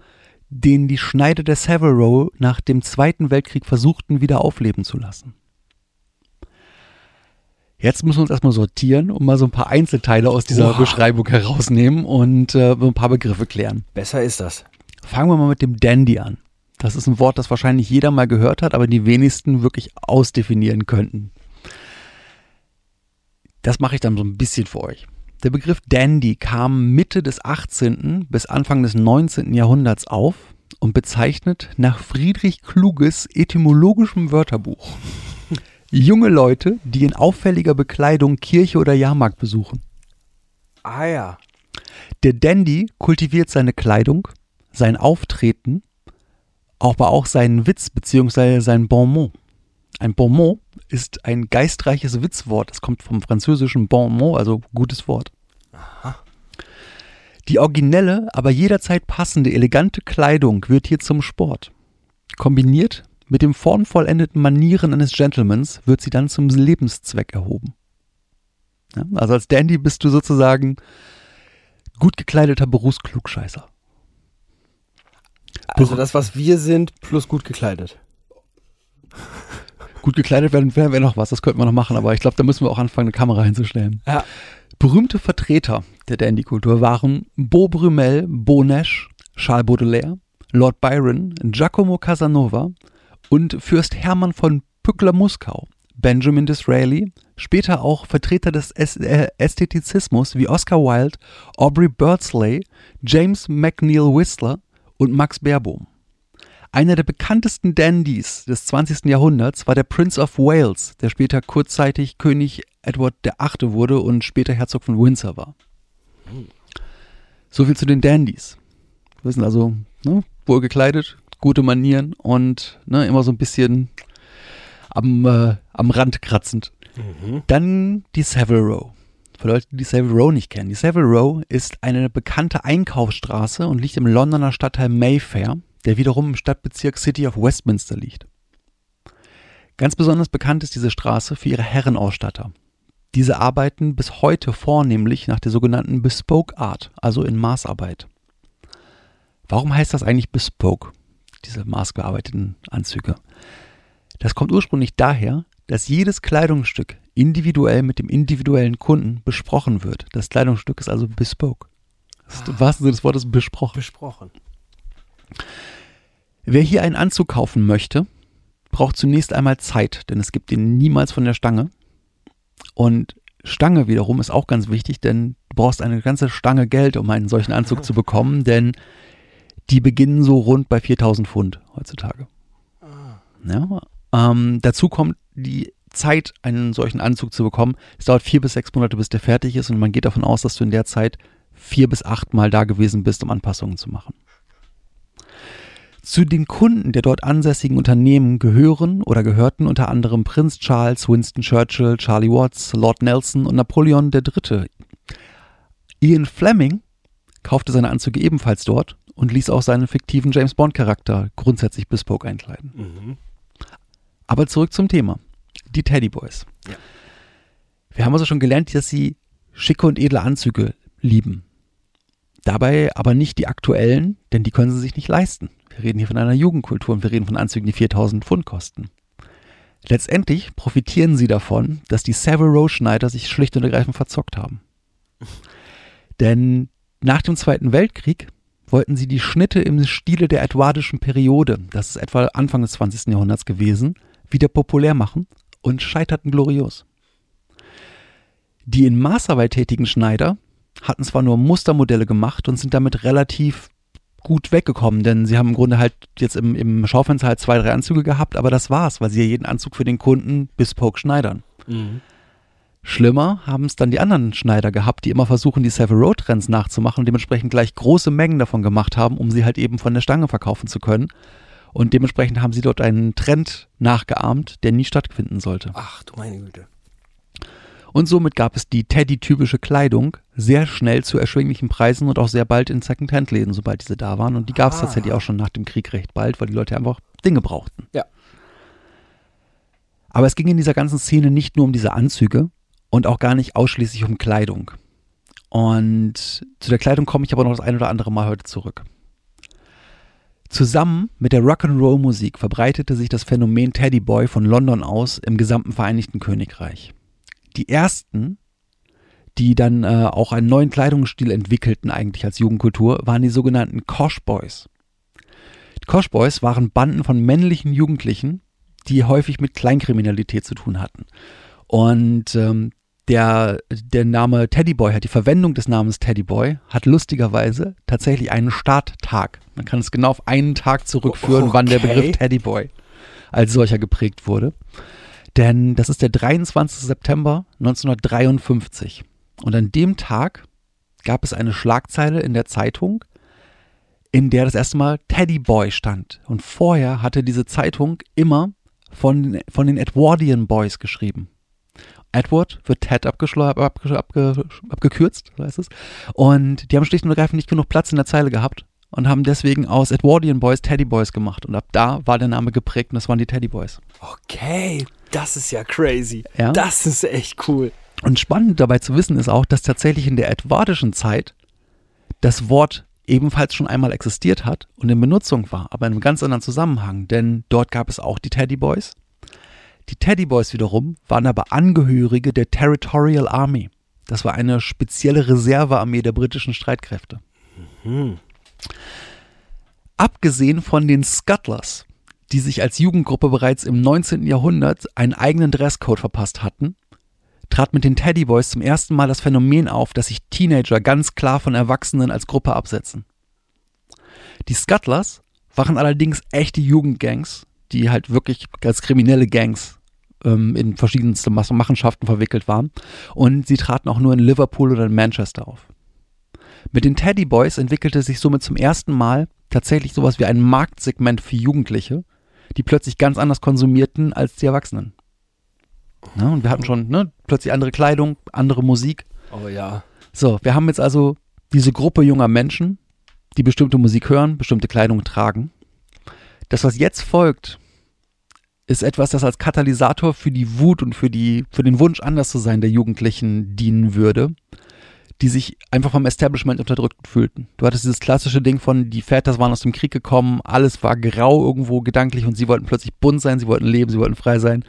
denen die Schneider der Savile Row nach dem Zweiten Weltkrieg versuchten, wieder aufleben zu lassen. Jetzt müssen wir uns erstmal sortieren und mal so ein paar Einzelteile aus dieser Oha. Beschreibung herausnehmen und äh, so ein paar Begriffe klären. Besser ist das. Fangen wir mal mit dem Dandy an. Das ist ein Wort, das wahrscheinlich jeder mal gehört hat, aber die wenigsten wirklich ausdefinieren könnten. Das mache ich dann so ein bisschen für euch. Der Begriff Dandy kam Mitte des 18. bis Anfang des 19. Jahrhunderts auf und bezeichnet nach Friedrich Kluges etymologischem Wörterbuch junge Leute, die in auffälliger Bekleidung Kirche oder Jahrmarkt besuchen. Ah ja. Der Dandy kultiviert seine Kleidung, sein Auftreten, aber auch seinen Witz bzw. sein Bonmot. Ein Bonmot ist ein geistreiches Witzwort. Das kommt vom französischen Bonmot, also gutes Wort. Die originelle, aber jederzeit passende, elegante Kleidung wird hier zum Sport. Kombiniert mit dem formvollendeten Manieren eines Gentlemans wird sie dann zum Lebenszweck erhoben. Ja, also als Dandy bist du sozusagen gut gekleideter Berufsklugscheißer. Also das, was wir sind, plus gut gekleidet. Gut gekleidet werden wäre wär noch was, das könnten wir noch machen, aber ich glaube, da müssen wir auch anfangen, eine Kamera hinzustellen. Ja. Berühmte Vertreter der Dandy-Kultur waren Beau Brummel, Beau Nash, Charles Baudelaire, Lord Byron, Giacomo Casanova und Fürst Hermann von Pückler-Muskau, Benjamin Disraeli, später auch Vertreter des äh, Ästhetizismus wie Oscar Wilde, Aubrey Birdsley, James McNeill Whistler und Max Baerbohm. Einer der bekanntesten Dandys des 20. Jahrhunderts war der Prince of Wales, der später kurzzeitig König Edward VIII. wurde und später Herzog von Windsor war. So viel zu den Dandys. Wir sind also ne, wohl gekleidet, gute Manieren und ne, immer so ein bisschen am, äh, am Rand kratzend. Dann die Savile Row. Für Leute, die die Savile Row nicht kennen. Die Savile Row ist eine bekannte Einkaufsstraße und liegt im Londoner Stadtteil Mayfair, der wiederum im Stadtbezirk City of Westminster liegt. Ganz besonders bekannt ist diese Straße für ihre Herrenausstatter. Diese arbeiten bis heute vornehmlich nach der sogenannten Bespoke Art, also in Maßarbeit. Warum heißt das eigentlich Bespoke, diese maßgearbeiteten Anzüge? Das kommt ursprünglich daher, dass jedes Kleidungsstück individuell mit dem individuellen Kunden besprochen wird. Das Kleidungsstück ist also bespoke. Das ist im wahrsten Sinne des Wortes besprochen. Besprochen. Wer hier einen Anzug kaufen möchte, braucht zunächst einmal Zeit, denn es gibt ihn niemals von der Stange. Und Stange wiederum ist auch ganz wichtig, denn du brauchst eine ganze Stange Geld, um einen solchen Anzug zu bekommen, denn die beginnen so rund bei 4000 Pfund heutzutage. Ja, ähm, dazu kommt die Zeit, einen solchen Anzug zu bekommen. Es dauert vier bis sechs Monate, bis der fertig ist und man geht davon aus, dass du in der Zeit vier bis acht Mal da gewesen bist, um Anpassungen zu machen. Zu den Kunden der dort ansässigen Unternehmen gehören oder gehörten unter anderem Prinz Charles, Winston Churchill, Charlie Watts, Lord Nelson und Napoleon III. Ian Fleming kaufte seine Anzüge ebenfalls dort und ließ auch seinen fiktiven James Bond Charakter grundsätzlich bespoke einkleiden. Mhm. Aber zurück zum Thema. Die Teddy Boys. Ja. Wir haben also schon gelernt, dass sie schicke und edle Anzüge lieben. Dabei aber nicht die aktuellen, denn die können sie sich nicht leisten. Wir reden hier von einer Jugendkultur und wir reden von Anzügen, die 4000 Pfund kosten. Letztendlich profitieren sie davon, dass die Savile Row Schneider sich schlicht und ergreifend verzockt haben. Denn nach dem Zweiten Weltkrieg wollten sie die Schnitte im Stile der edwardischen Periode, das ist etwa Anfang des 20. Jahrhunderts gewesen, wieder populär machen und scheiterten glorios. Die in Maßarbeit tätigen Schneider hatten zwar nur Mustermodelle gemacht und sind damit relativ gut weggekommen, denn sie haben im Grunde halt jetzt im, im Schaufenster halt zwei, drei Anzüge gehabt, aber das war's, weil sie ja jeden Anzug für den Kunden bespoke schneidern. Mhm. Schlimmer haben es dann die anderen Schneider gehabt, die immer versuchen, die Savile Row Trends nachzumachen und dementsprechend gleich große Mengen davon gemacht haben, um sie halt eben von der Stange verkaufen zu können. Und dementsprechend haben sie dort einen Trend nachgeahmt, der nie stattfinden sollte. Ach du meine Güte. Und somit gab es die Teddy-typische Kleidung sehr schnell zu erschwinglichen Preisen und auch sehr bald in Second-Hand-Läden, sobald diese da waren. Und die gab es Ah. tatsächlich auch schon nach dem Krieg recht bald, weil die Leute einfach Dinge brauchten. Ja. Aber es ging in dieser ganzen Szene nicht nur um diese Anzüge und auch gar nicht ausschließlich um Kleidung. Und zu der Kleidung komme ich aber noch das ein oder andere Mal heute zurück. Zusammen mit der Rock'n'Roll-Musik verbreitete sich das Phänomen Teddy Boy von London aus im gesamten Vereinigten Königreich. Die ersten, die dann äh, auch einen neuen Kleidungsstil entwickelten, eigentlich als Jugendkultur, waren die sogenannten Kosh Boys. Die Kosh Boys waren Banden von männlichen Jugendlichen, die häufig mit Kleinkriminalität zu tun hatten. Und ähm, der, der Name Teddy Boy hat die Verwendung des Namens Teddy Boy hat lustigerweise tatsächlich einen Starttag. Man kann es genau auf einen Tag zurückführen, wann der Okay. Begriff Teddy Boy als solcher geprägt wurde. Denn das ist der 23. September 1953. Und an dem Tag gab es eine Schlagzeile in der Zeitung, in der das erste Mal Teddy Boy stand. Und vorher hatte diese Zeitung immer von, von den Edwardian Boys geschrieben. Edward wird Ted abge abge abgekürzt, so heißt es. Und die haben schlicht und ergreifend nicht genug Platz in der Zeile gehabt und haben deswegen aus Edwardian Boys Teddy Boys gemacht. Und ab da war der Name geprägt und das waren die Teddy Boys. Okay, das ist ja crazy. Ja. Das ist echt cool. Und spannend dabei zu wissen ist auch, dass tatsächlich in der edwardischen Zeit das Wort ebenfalls schon einmal existiert hat und in Benutzung war, aber in einem ganz anderen Zusammenhang, denn dort gab es auch die Teddy Boys. Die Teddy Boys wiederum waren aber Angehörige der Territorial Army. Das war eine spezielle Reservearmee der britischen Streitkräfte. Abgesehen von den Scuttlers, die sich als Jugendgruppe bereits im 19. Jahrhundert einen eigenen Dresscode verpasst hatten, trat mit den Teddy Boys zum ersten Mal das Phänomen auf, dass sich Teenager ganz klar von Erwachsenen als Gruppe absetzen. Die Scuttlers waren allerdings echte Jugendgangs, die halt wirklich als kriminelle Gangs ähm, in verschiedenste Machenschaften verwickelt waren. Und sie traten auch nur in Liverpool oder in Manchester auf. Mit den Teddy Boys entwickelte sich somit zum ersten Mal tatsächlich sowas wie ein Marktsegment für Jugendliche, die plötzlich ganz anders konsumierten als die Erwachsenen. Ja, und wir hatten schon ne, plötzlich andere Kleidung, andere Musik. Oh ja. So, wir haben jetzt also diese Gruppe junger Menschen, die bestimmte Musik hören, bestimmte Kleidung tragen. Das, was jetzt folgt, ist etwas, das als Katalysator für die Wut und für, die, für den Wunsch, anders zu sein der Jugendlichen dienen würde, die sich einfach vom Establishment unterdrückt fühlten. Du hattest dieses klassische Ding von, die Väter waren aus dem Krieg gekommen, alles war grau irgendwo gedanklich und sie wollten plötzlich bunt sein, sie wollten leben, sie wollten frei sein.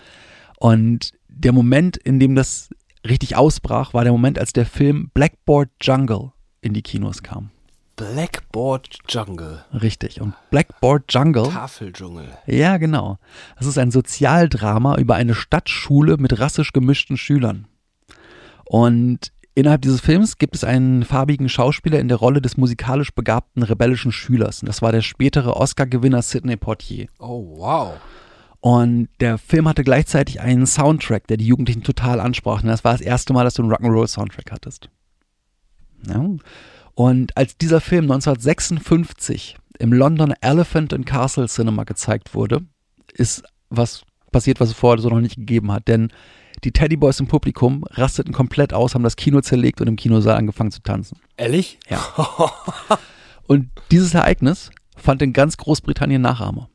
Und der Moment, in dem das richtig ausbrach, war der Moment, als der Film Blackboard Jungle in die Kinos kam. Blackboard Jungle. Richtig. Und Blackboard Jungle. Tafeldschungel. Ja, genau. Das ist ein Sozialdrama über eine Stadtschule mit rassisch gemischten Schülern. Und innerhalb dieses Films gibt es einen farbigen Schauspieler in der Rolle des musikalisch begabten rebellischen Schülers. Und das war der spätere Oscar-Gewinner Sidney Poitier. Oh, wow. Und der Film hatte gleichzeitig einen Soundtrack, der die Jugendlichen total ansprach. Und das war das erste Mal, dass du einen Rock'n'Roll-Soundtrack hattest. Ja. Und als dieser Film 1956 im London Elephant and Castle Cinema gezeigt wurde, ist was passiert, was es vorher so noch nicht gegeben hat. Denn die Teddyboys im Publikum rasteten komplett aus, haben das Kino zerlegt und im Kinosaal angefangen zu tanzen. Ehrlich? Ja. Und dieses Ereignis fand in ganz Großbritannien Nachahmer.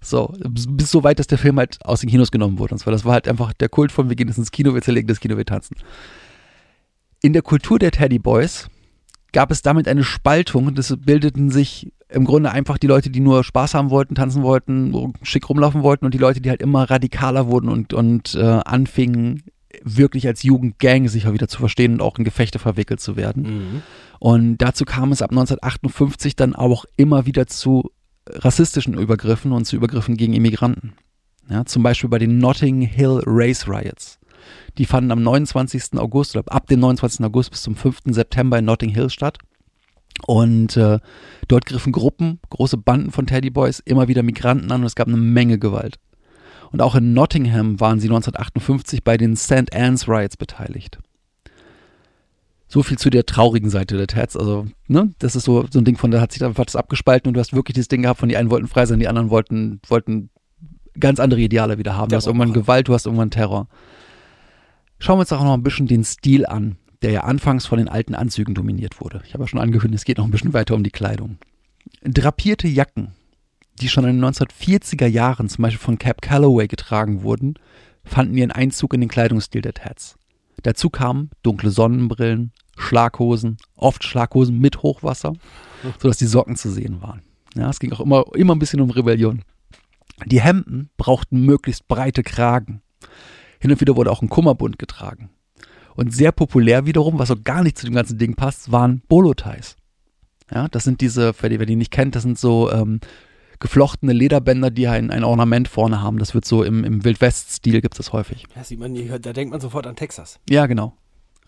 So, bis so weit, dass der Film halt aus den Kinos genommen wurde. Und zwar, das war halt einfach der Kult von, wir gehen jetzt ins Kino, wir zerlegen das Kino, wir tanzen. In der Kultur der Teddy Boys gab es damit eine Spaltung. Das bildeten sich im Grunde einfach die Leute, die nur Spaß haben wollten, tanzen wollten, schick rumlaufen wollten und die Leute, die halt immer radikaler wurden und, und äh, anfingen, wirklich als Jugendgang sich auch wieder zu verstehen und auch in Gefechte verwickelt zu werden. Mhm. Und dazu kam es ab 1958 dann auch immer wieder zu rassistischen Übergriffen und zu Übergriffen gegen Immigranten. Ja, zum Beispiel bei den Notting Hill Race Riots. Die fanden am 29. August oder ab dem 29. August bis zum 5. September in Notting Hill statt. Und äh, dort griffen Gruppen, große Banden von Teddyboys immer wieder Migranten an und es gab eine Menge Gewalt. Und auch in Nottingham waren sie 1958 bei den St. Anne's Riots beteiligt. So viel zu der traurigen Seite der Tats. Also, ne, das ist so, so ein Ding von, da hat sich einfach das abgespalten und du hast wirklich dieses Ding gehabt, von die einen wollten frei sein, die anderen wollten, wollten ganz andere Ideale wieder haben. Du hast irgendwann Gewalt, du hast irgendwann Terror. Schauen wir uns auch noch ein bisschen den Stil an, der ja anfangs von den alten Anzügen dominiert wurde. Ich habe ja schon angekündigt, es geht noch ein bisschen weiter um die Kleidung. Drapierte Jacken, die schon in den 1940er Jahren zum Beispiel von Cap Calloway getragen wurden, fanden ihren Einzug in den Kleidungsstil der Tats. Dazu kamen dunkle Sonnenbrillen, Schlaghosen, oft Schlaghosen mit Hochwasser, sodass die Socken zu sehen waren. Ja, es ging auch immer, immer ein bisschen um Rebellion. Die Hemden brauchten möglichst breite Kragen. Hin und wieder wurde auch ein Kummerbund getragen. Und sehr populär wiederum, was so gar nicht zu dem ganzen Ding passt, waren Bolo-Ties. Ja, das sind diese, wer die, wer die nicht kennt, das sind so ähm, geflochtene Lederbänder, die ein, ein Ornament vorne haben. Das wird so im, im Wildwest-Stil gibt es das häufig. Ja, sieht man, da denkt man sofort an Texas. Ja, genau.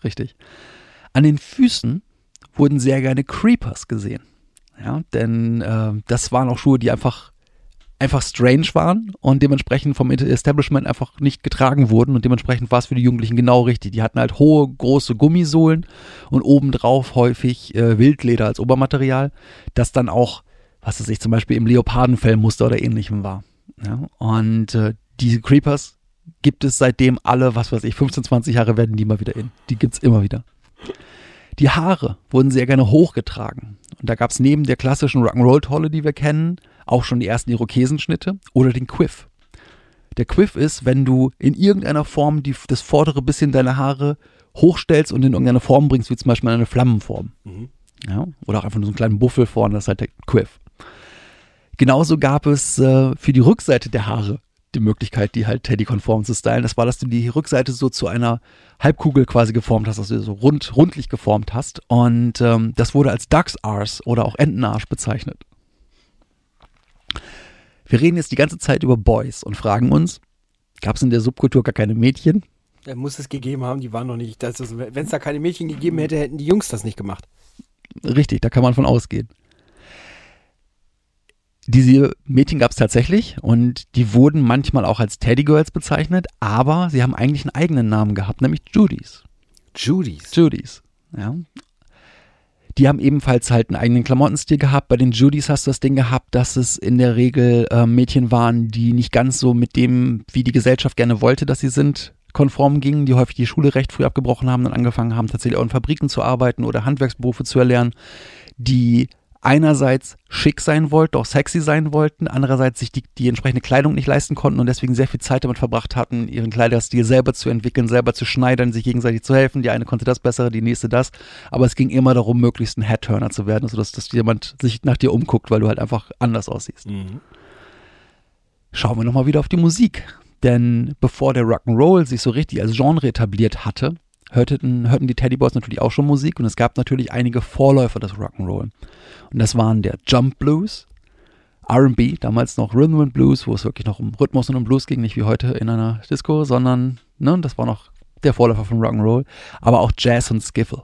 Richtig. An den Füßen wurden sehr gerne Creepers gesehen. Ja, denn äh, das waren auch Schuhe, die einfach einfach strange waren und dementsprechend vom Establishment einfach nicht getragen wurden und dementsprechend war es für die Jugendlichen genau richtig. Die hatten halt hohe, große Gummisohlen und obendrauf häufig äh, Wildleder als Obermaterial, das dann auch, was weiß ich, zum Beispiel im Leopardenfellmuster oder ähnlichem war. Ja? Und äh, diese Creepers gibt es seitdem alle, was weiß ich, 15, 20 Jahre werden die immer wieder in. Die gibt's immer wieder. Die Haare wurden sehr gerne hochgetragen. Und da gab es neben der klassischen Rock'n'Roll-Tolle, die wir kennen, auch schon die ersten Irokesenschnitte oder den Quiff. Der Quiff ist, wenn du in irgendeiner Form die, das vordere bisschen deiner Haare hochstellst und in irgendeine Form bringst, wie zum Beispiel eine Flammenform. Mhm. Ja, oder auch einfach nur so einen kleinen Buffel vorne, das ist halt der Quiff. Genauso gab es äh, für die Rückseite der Haare die Möglichkeit, die halt Teddy-konform zu stylen. Das war, dass du die Rückseite so zu einer Halbkugel quasi geformt hast, du so rund, rundlich geformt hast. Und ähm, das wurde als Duck's Arse oder auch Entenarsch bezeichnet. Wir reden jetzt die ganze Zeit über Boys und fragen uns, gab es in der Subkultur gar keine Mädchen? Da muss es gegeben haben, die waren noch nicht. Wenn es da keine Mädchen gegeben hätte, hätten die Jungs das nicht gemacht. Richtig, da kann man von ausgehen. Diese Mädchen gab es tatsächlich und die wurden manchmal auch als Teddy Girls bezeichnet, aber sie haben eigentlich einen eigenen Namen gehabt, nämlich Judys. Judys. Judys, ja. Die haben ebenfalls halt einen eigenen Klamottenstil gehabt. Bei den Judys hast du das Ding gehabt, dass es in der Regel äh, Mädchen waren, die nicht ganz so mit dem, wie die Gesellschaft gerne wollte, dass sie sind, konform gingen, die häufig die Schule recht früh abgebrochen haben, dann angefangen haben, tatsächlich auch in Fabriken zu arbeiten oder Handwerksberufe zu erlernen, die einerseits schick sein wollten, auch sexy sein wollten, andererseits sich die, die entsprechende Kleidung nicht leisten konnten und deswegen sehr viel Zeit damit verbracht hatten, ihren Kleiderstil selber zu entwickeln, selber zu schneidern, sich gegenseitig zu helfen. Die eine konnte das bessere, die nächste das. Aber es ging immer darum, möglichst ein Headturner zu werden, sodass dass jemand sich nach dir umguckt, weil du halt einfach anders aussiehst. Schauen wir nochmal wieder auf die Musik. Denn bevor der Rock'n'Roll sich so richtig als Genre etabliert hatte, hörten, hörten die Teddy Boys natürlich auch schon Musik und es gab natürlich einige Vorläufer des Rock'n'Roll. Und das waren der Jump Blues, R&B, damals noch Rhythm and Blues, wo es wirklich noch um Rhythmus und um Blues ging, nicht wie heute in einer Disco, sondern ne, das war noch der Vorläufer von Rock'n'Roll, aber auch Jazz und Skiffle.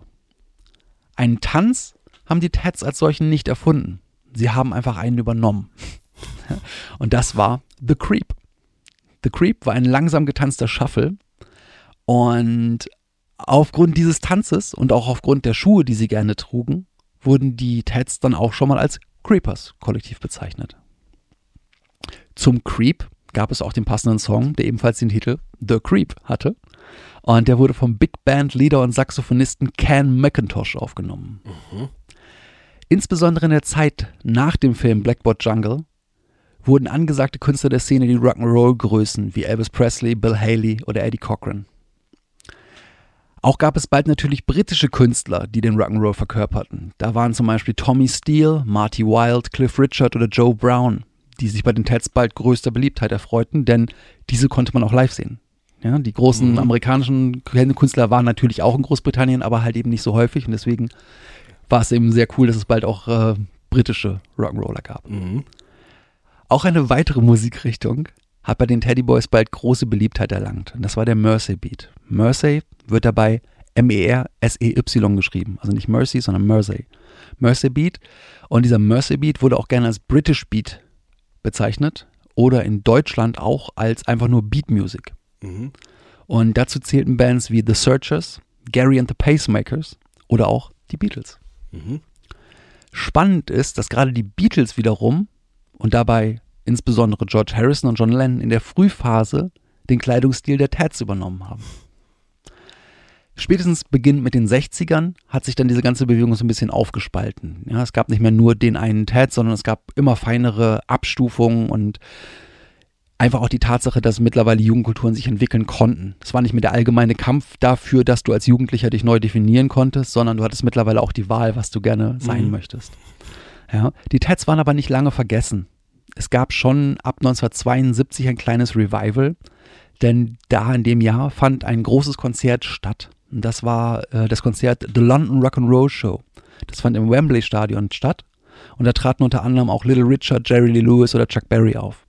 Einen Tanz haben die Tats als solchen nicht erfunden. Sie haben einfach einen übernommen. Und das war The Creep. The Creep war ein langsam getanzter Shuffle und aufgrund dieses Tanzes und auch aufgrund der Schuhe, die sie gerne trugen, wurden die Tats dann auch schon mal als Creepers kollektiv bezeichnet. Zum Creep gab es auch den passenden Song, der ebenfalls den Titel The Creep hatte. Und der wurde vom Big Band Leader und Saxophonisten Ken McIntosh aufgenommen. Insbesondere in der Zeit nach dem Film Blackboard Jungle wurden angesagte Künstler der Szene die Rock'n'Roll-Größen wie Elvis Presley, Bill Haley oder Eddie Cochran. Auch gab es bald natürlich britische Künstler, die den Rock'n'Roll verkörperten. Da waren zum Beispiel Tommy Steele, Marty Wilde, Cliff Richard oder Joe Brown, die sich bei den Tats bald größter Beliebtheit erfreuten, denn diese konnte man auch live sehen. Ja, die großen amerikanischen Künstler waren natürlich auch in Großbritannien, aber halt eben nicht so häufig und deswegen war es eben sehr cool, dass es bald auch äh, britische Rock'n'Roller gab. Auch eine weitere Musikrichtung hat bei den Teddy Boys bald große Beliebtheit erlangt. Und das war der Mersey Beat. Mersey wird dabei M-E-R-S-E-Y geschrieben. Also nicht Mercy, sondern Mersey. Mersey Beat. Und dieser Mersey Beat wurde auch gerne als British Beat bezeichnet oder in Deutschland auch als einfach nur Beat Music. Und dazu zählten Bands wie The Searchers, Gary and the Pacemakers oder auch die Beatles. Spannend ist, dass gerade die Beatles wiederum und dabei insbesondere George Harrison und John Lennon in der Frühphase den Kleidungsstil der Tats übernommen haben. Spätestens beginnend mit den 60ern hat sich dann diese ganze Bewegung so ein bisschen aufgespalten. Ja, es gab nicht mehr nur den einen Tat, sondern es gab immer feinere Abstufungen und einfach auch die Tatsache, dass mittlerweile Jugendkulturen sich entwickeln konnten. Es war nicht mehr der allgemeine Kampf dafür, dass du als Jugendlicher dich neu definieren konntest, sondern du hattest mittlerweile auch die Wahl, was du gerne sein möchtest. Ja, die Tats waren aber nicht lange vergessen. Es gab schon ab 1972 ein kleines Revival, denn da in dem Jahr fand ein großes Konzert statt. Das war äh, das Konzert The London Rock'n'Roll Show. Das fand im Wembley Stadion statt. Und da traten unter anderem auch Little Richard, Jerry Lee Lewis oder Chuck Berry auf.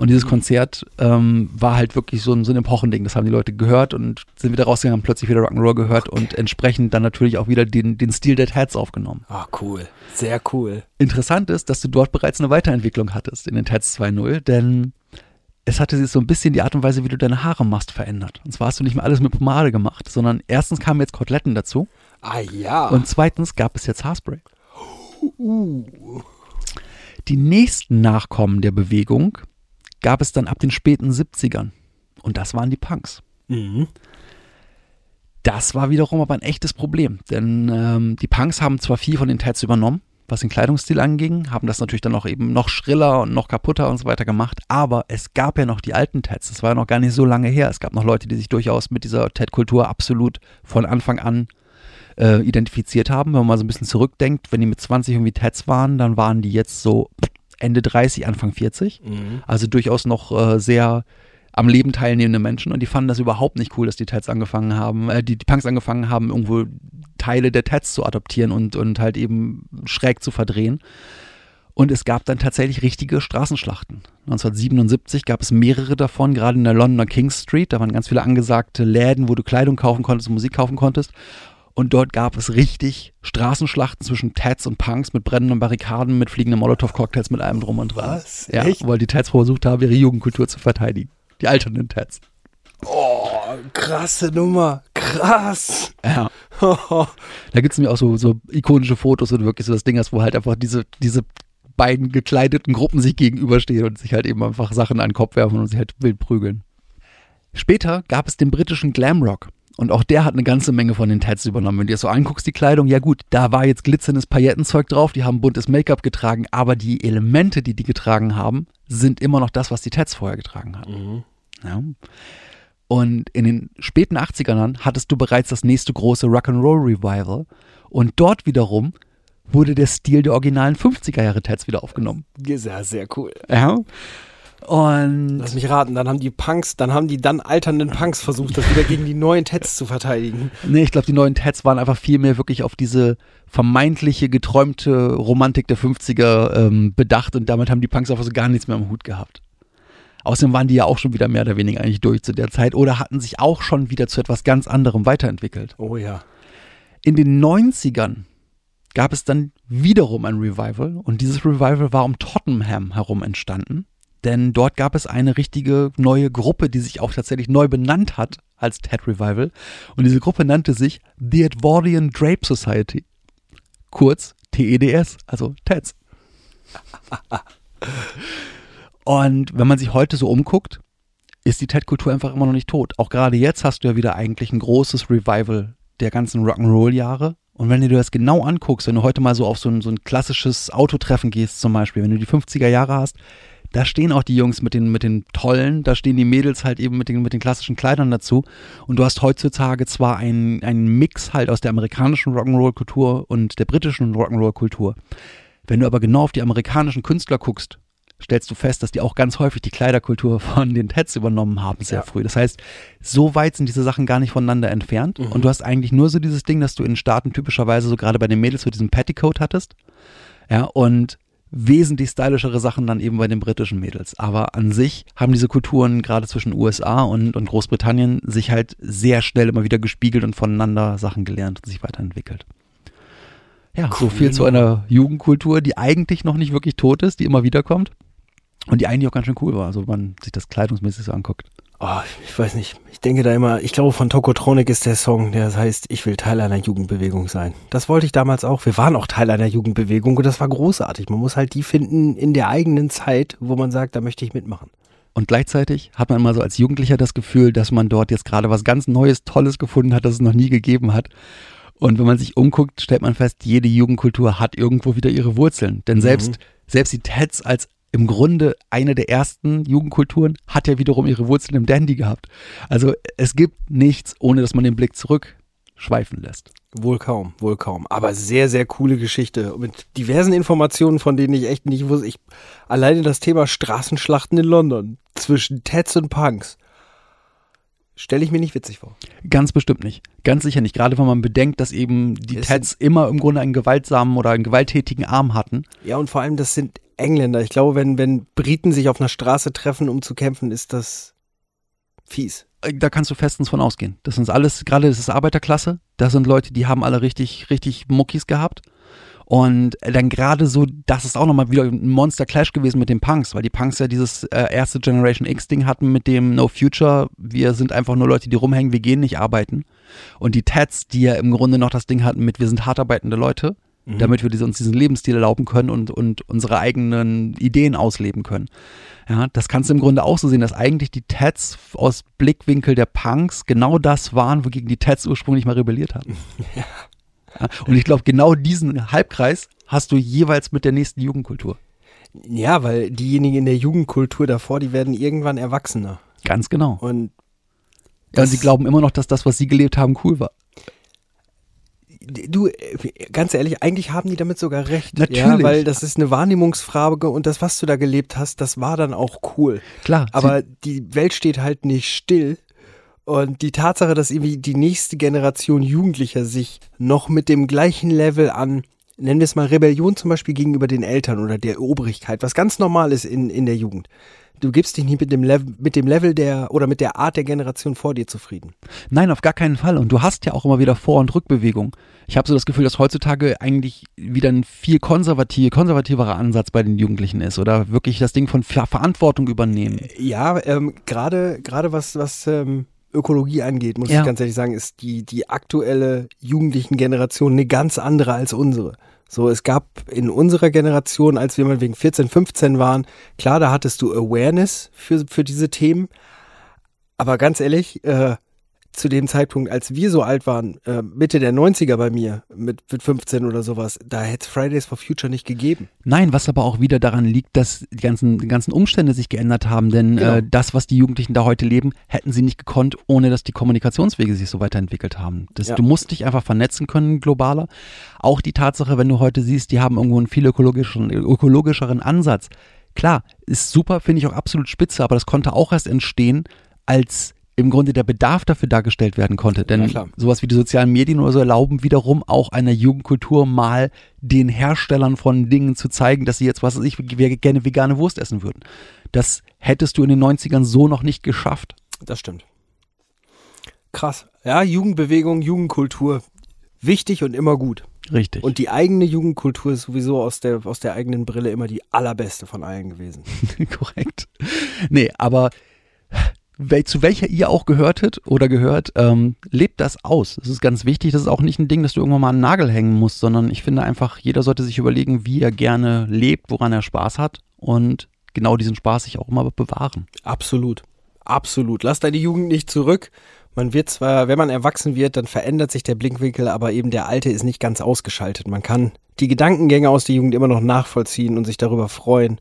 Und dieses Konzert ähm, war halt wirklich so ein, so ein Epochending. Das haben die Leute gehört und sind wieder rausgegangen, haben plötzlich wieder Rock'n'Roll gehört und entsprechend dann natürlich auch wieder den, den Stil der Tats aufgenommen. Ah, cool. Sehr cool. Interessant ist, dass du dort bereits eine Weiterentwicklung hattest in den Tats 2.0, denn es hatte sich so ein bisschen die Art und Weise, wie du deine Haare machst, verändert. Und zwar hast du nicht mehr alles mit Pomade gemacht, sondern erstens kamen jetzt Koteletten dazu Ah ja. und zweitens gab es jetzt Haarspray. Die nächsten Nachkommen der Bewegung gab es dann ab den späten 70ern. Und das waren die Punks. mhm. Das war wiederum aber ein echtes Problem, denn ähm, die Punks haben zwar viel von den Tats übernommen, was den Kleidungsstil anging, haben das natürlich dann auch eben noch schriller und noch kaputter und so weiter gemacht, aber es gab ja noch die alten Tats, das war ja noch gar nicht so lange her. Es gab noch Leute, die sich durchaus mit dieser Tat-Kultur absolut von Anfang an äh, identifiziert haben. Wenn man mal so ein bisschen zurückdenkt, wenn die mit 20 irgendwie Tats waren, dann waren die jetzt so Ende 30, Anfang 40. Mhm. Also durchaus noch äh, sehr am Leben teilnehmende Menschen und die fanden das überhaupt nicht cool, dass die Tats angefangen haben, äh, die, die Punks angefangen haben, irgendwo Teile der Tats zu adoptieren und, und halt eben schräg zu verdrehen. Und es gab dann tatsächlich richtige Straßenschlachten. 1977 gab es mehrere davon, gerade in der Londoner King Street. Da waren ganz viele angesagte Läden, wo du Kleidung kaufen konntest und Musik kaufen konntest. Und dort gab es richtig Straßenschlachten zwischen Tats und Punks mit brennenden Barrikaden, mit fliegenden Molotow-Cocktails, mit allem drum und dran. Was? Ja, Echt? weil die Tats versucht haben, ihre Jugendkultur zu verteidigen. Die alternden Tats. Oh, Krasse Nummer. Krass. Ja. Da gibt es nämlich auch so, so ikonische Fotos und wirklich so das Ding hast, wo halt einfach diese, diese beiden gekleideten Gruppen sich gegenüberstehen und sich halt eben einfach Sachen an den Kopf werfen und sich halt wild prügeln. Später gab es den britischen Glamrock. Und auch der hat eine ganze Menge von den Tats übernommen. Wenn du dir so anguckst, die Kleidung, ja gut, da war jetzt glitzerndes Paillettenzeug drauf, die haben buntes Make-up getragen, aber die Elemente, die die getragen haben, sind immer noch das, was die Tats vorher getragen haben. Ja. Und in den späten 80ern hattest du bereits das nächste große Rock'n'Roll Revival. Und dort wiederum wurde der Stil der originalen 50er Jahre Tats wieder aufgenommen. Sehr, sehr cool. Ja. Und Lass mich raten, dann haben die Punks, dann haben die dann alternden Punks versucht, das wieder gegen die neuen Tats zu verteidigen. Nee, ich glaube, die neuen Tats waren einfach viel mehr wirklich auf diese vermeintliche, geträumte Romantik der 50er ähm, bedacht und damit haben die Punks einfach so gar nichts mehr am Hut gehabt. Außerdem waren die ja auch schon wieder mehr oder weniger eigentlich durch zu der Zeit oder hatten sich auch schon wieder zu etwas ganz anderem weiterentwickelt. Oh ja. In den 90ern gab es dann wiederum ein Revival und dieses Revival war um Tottenham herum entstanden. Denn dort gab es eine richtige neue Gruppe, die sich auch tatsächlich neu benannt hat als Ted Revival. Und diese Gruppe nannte sich The Edwardian Drape Society. Kurz TEDS, also Teds. Und wenn man sich heute so umguckt, ist die Ted-Kultur einfach immer noch nicht tot. Auch gerade jetzt hast du ja wieder eigentlich ein großes Revival der ganzen Rock'n'Roll-Jahre. Und wenn du dir das genau anguckst, wenn du heute mal so auf so ein, so ein klassisches Autotreffen gehst zum Beispiel, wenn du die 50er Jahre hast, da stehen auch die Jungs mit den, mit den tollen, da stehen die Mädels halt eben mit den, mit den klassischen Kleidern dazu. Und du hast heutzutage zwar einen, einen Mix halt aus der amerikanischen Rock'n'Roll-Kultur und der britischen Rock'n'Roll-Kultur. Wenn du aber genau auf die amerikanischen Künstler guckst, stellst du fest, dass die auch ganz häufig die Kleiderkultur von den Teds übernommen haben sehr Ja. früh. Das heißt, so weit sind diese Sachen gar nicht voneinander entfernt. Und du hast eigentlich nur so dieses Ding, dass du in Staaten typischerweise so gerade bei den Mädels so diesen Petticoat hattest. Ja, und wesentlich stylischere Sachen dann eben bei den britischen Mädels. Aber an sich haben diese Kulturen gerade zwischen USA und, und Großbritannien sich halt sehr schnell immer wieder gespiegelt und voneinander Sachen gelernt und sich weiterentwickelt. Ja, so Coole viel zu einer Jugendkultur, die eigentlich noch nicht wirklich tot ist, die immer wieder kommt. Und die eigentlich auch ganz schön cool war, also wenn man sich das kleidungsmäßig so anguckt. Oh, ich weiß nicht. Ich denke da immer, ich glaube von Tokotronic ist der Song, der heißt, ich will Teil einer Jugendbewegung sein. Das wollte ich damals auch. Wir waren auch Teil einer Jugendbewegung und das war großartig. Man muss halt die finden in der eigenen Zeit, wo man sagt, da möchte ich mitmachen. Und gleichzeitig hat man immer so als Jugendlicher das Gefühl, dass man dort jetzt gerade was ganz Neues, Tolles gefunden hat, das es noch nie gegeben hat. Und wenn man sich umguckt, stellt man fest, jede Jugendkultur hat irgendwo wieder ihre Wurzeln. Denn selbst, selbst die Teds als im Grunde eine der ersten Jugendkulturen hat ja wiederum ihre Wurzeln im Dandy gehabt. Also es gibt nichts, ohne dass man den Blick zurückschweifen lässt. Wohl kaum, wohl kaum. Aber sehr, sehr coole Geschichte. Mit diversen Informationen, von denen ich echt nicht wusste. Ich, alleine das Thema Straßenschlachten in London zwischen Teds und Punks. Stelle ich mir nicht witzig vor. Ganz bestimmt nicht. Ganz sicher nicht. Gerade wenn man bedenkt, dass eben die Es Teds immer im Grunde einen gewaltsamen oder einen gewalttätigen Arm hatten. Ja, und vor allem, das sind Engländer. Ich glaube, wenn, wenn Briten sich auf einer Straße treffen, um zu kämpfen, ist das fies. Äh, da kannst du festens von ausgehen. Das sind alles, gerade das ist Arbeiterklasse, das sind Leute, die haben alle richtig, richtig Muckis gehabt. Und dann gerade so, das ist auch nochmal wieder ein Monster Clash gewesen mit den Punks, weil die Punks ja dieses äh, erste Generation X-Ding hatten mit dem No Future, wir sind einfach nur Leute, die rumhängen, wir gehen nicht arbeiten. Und die Tats, die ja im Grunde noch das Ding hatten mit, wir sind hart arbeitende Leute, damit wir diese, uns diesen Lebensstil erlauben können und, und unsere eigenen Ideen ausleben können. Ja, das kannst du im Grunde auch so sehen, dass eigentlich die Tats aus Blickwinkel der Punks genau das waren, wogegen die Tats ursprünglich mal rebelliert hatten. Ja. Und ich glaube, genau diesen Halbkreis hast du jeweils mit der nächsten Jugendkultur. Ja, weil diejenigen in der Jugendkultur davor, die werden irgendwann erwachsener. Ganz genau. Und Ja, und sie glauben immer noch, dass das, was sie gelebt haben, cool war. du, ganz ehrlich, eigentlich haben die damit sogar recht. Ja, Natürlich. weil das ist eine Wahrnehmungsfrage und das, was du da gelebt hast, das war dann auch cool. Klar. Aber die Welt steht halt nicht still. Und die Tatsache, dass irgendwie die nächste Generation Jugendlicher sich noch mit dem gleichen Level an, nennen wir es mal Rebellion zum Beispiel gegenüber den Eltern oder der Obrigkeit, was ganz normal ist in, in der Jugend. Du gibst dich nicht mit dem, Level, mit dem Level der oder mit der Art der Generation vor dir zufrieden. Nein, auf gar keinen Fall. Und du hast ja auch immer wieder Vor- und Rückbewegung. Ich habe so das Gefühl, dass heutzutage eigentlich wieder ein viel konservativ, konservativerer Ansatz bei den Jugendlichen ist oder wirklich das Ding von Ver Verantwortung übernehmen. Ja, ähm, gerade gerade was was ähm, Ökologie angeht, muss Ja. ich ganz ehrlich sagen, ist die, die aktuelle jugendlichen Generation eine ganz andere als unsere. So, es gab in unserer Generation, als wir mal wegen 14, 15 waren, klar, da hattest du Awareness für, für diese Themen. Aber ganz ehrlich, äh, zu dem Zeitpunkt, als wir so alt waren, äh, Mitte der 90er bei mir, mit, mit 15 oder sowas, da hätte es Fridays for Future nicht gegeben. Nein, was aber auch wieder daran liegt, dass die ganzen, die ganzen Umstände sich geändert haben. Denn Genau. äh, das, was die Jugendlichen da heute leben, hätten sie nicht gekonnt, ohne dass die Kommunikationswege sich so weiterentwickelt haben. Das, Ja. Du musst dich einfach vernetzen können, globaler. Auch die Tatsache, wenn du heute siehst, die haben irgendwo einen viel ökologischen, ökologischeren Ansatz. Klar, ist super, finde ich auch absolut spitze, aber das konnte auch erst entstehen, als im Grunde der Bedarf dafür dargestellt werden konnte. Denn klar. sowas wie die sozialen Medien oder so erlauben wiederum auch einer Jugendkultur mal den Herstellern von Dingen zu zeigen, dass sie jetzt, was weiß ich, gerne vegane Wurst essen würden. Das hättest du in den 90ern so noch nicht geschafft. Das stimmt. Krass. Ja, Jugendbewegung, Jugendkultur. Wichtig und immer gut. Richtig. Und die eigene Jugendkultur ist sowieso aus der, aus der eigenen Brille immer die allerbeste von allen gewesen. Korrekt. Nee, aber wel, zu welcher ihr auch gehörtet oder gehört, ähm, lebt das aus. Das ist ganz wichtig. Das ist auch nicht ein Ding, dass du irgendwann mal den Nagel hängen musst, sondern ich finde einfach, jeder sollte sich überlegen, wie er gerne lebt, woran er Spaß hat und genau diesen Spaß sich auch immer bewahren. Absolut. Absolut. Lass deine Jugend nicht zurück. Man wird zwar, wenn man erwachsen wird, dann verändert sich der Blinkwinkel, aber eben der alte ist nicht ganz ausgeschaltet. Man kann die Gedankengänge aus der Jugend immer noch nachvollziehen und sich darüber freuen,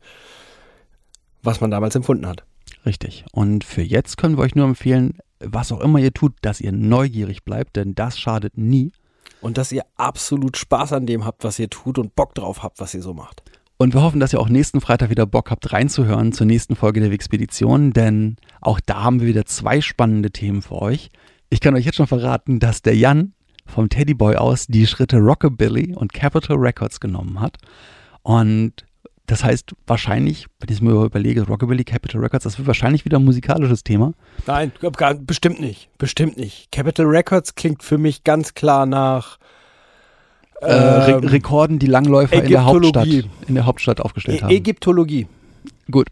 was man damals empfunden hat. Richtig. Und für jetzt können wir euch nur empfehlen, was auch immer ihr tut, dass ihr neugierig bleibt, denn das schadet nie. Und dass ihr absolut Spaß an dem habt, was ihr tut und Bock drauf habt, was ihr so macht. Und wir hoffen, dass ihr auch nächsten Freitag wieder Bock habt, reinzuhören zur nächsten Folge der Wixpedition, denn auch da haben wir wieder zwei spannende Themen für euch. Ich kann euch jetzt schon verraten, dass der Jan vom Teddyboy aus die Schritte Rockabilly und Capitol Records genommen hat. Und das heißt wahrscheinlich, wenn ich es mir überlege, Rockabilly, Capitol Records, das wird wahrscheinlich wieder ein musikalisches Thema. Nein, gar- bestimmt nicht. Bestimmt nicht. Capital Records klingt für mich ganz klar nach Äh, ähm, Rekorden, die Langläufer in der. Hauptstadt, in der Hauptstadt aufgestellt Ä- haben. Ägyptologie. Gut.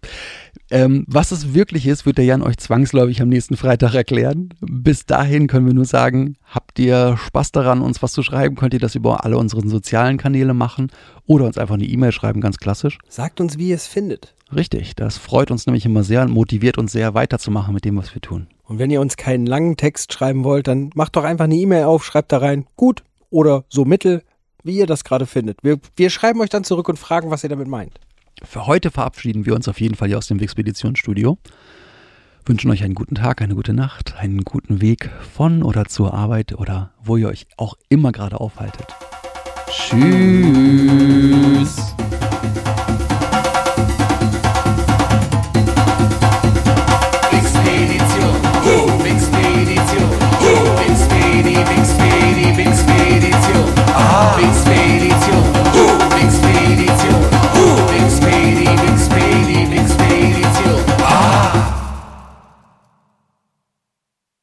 Ähm, was es wirklich ist, wird der Jan euch zwangsläufig am nächsten Freitag erklären. Bis dahin können wir nur sagen, habt ihr Spaß daran, uns was zu schreiben, könnt ihr das über alle unseren sozialen Kanäle machen oder uns einfach eine E-Mail schreiben, ganz klassisch. Sagt uns, wie ihr es findet. Richtig, das freut uns nämlich immer sehr und motiviert uns sehr, weiterzumachen mit dem, was wir tun. Und wenn ihr uns keinen langen Text schreiben wollt, dann macht doch einfach eine E-Mail auf, schreibt da rein, gut oder so mittel, wie ihr das gerade findet. Wir, wir schreiben euch dann zurück und fragen, was ihr damit meint. Für heute verabschieden wir uns auf jeden Fall hier aus dem Wixpeditionsstudio. Wünschen euch einen guten Tag, eine gute Nacht, einen guten Weg von oder zur Arbeit oder wo ihr euch auch immer gerade aufhaltet. Tschüss.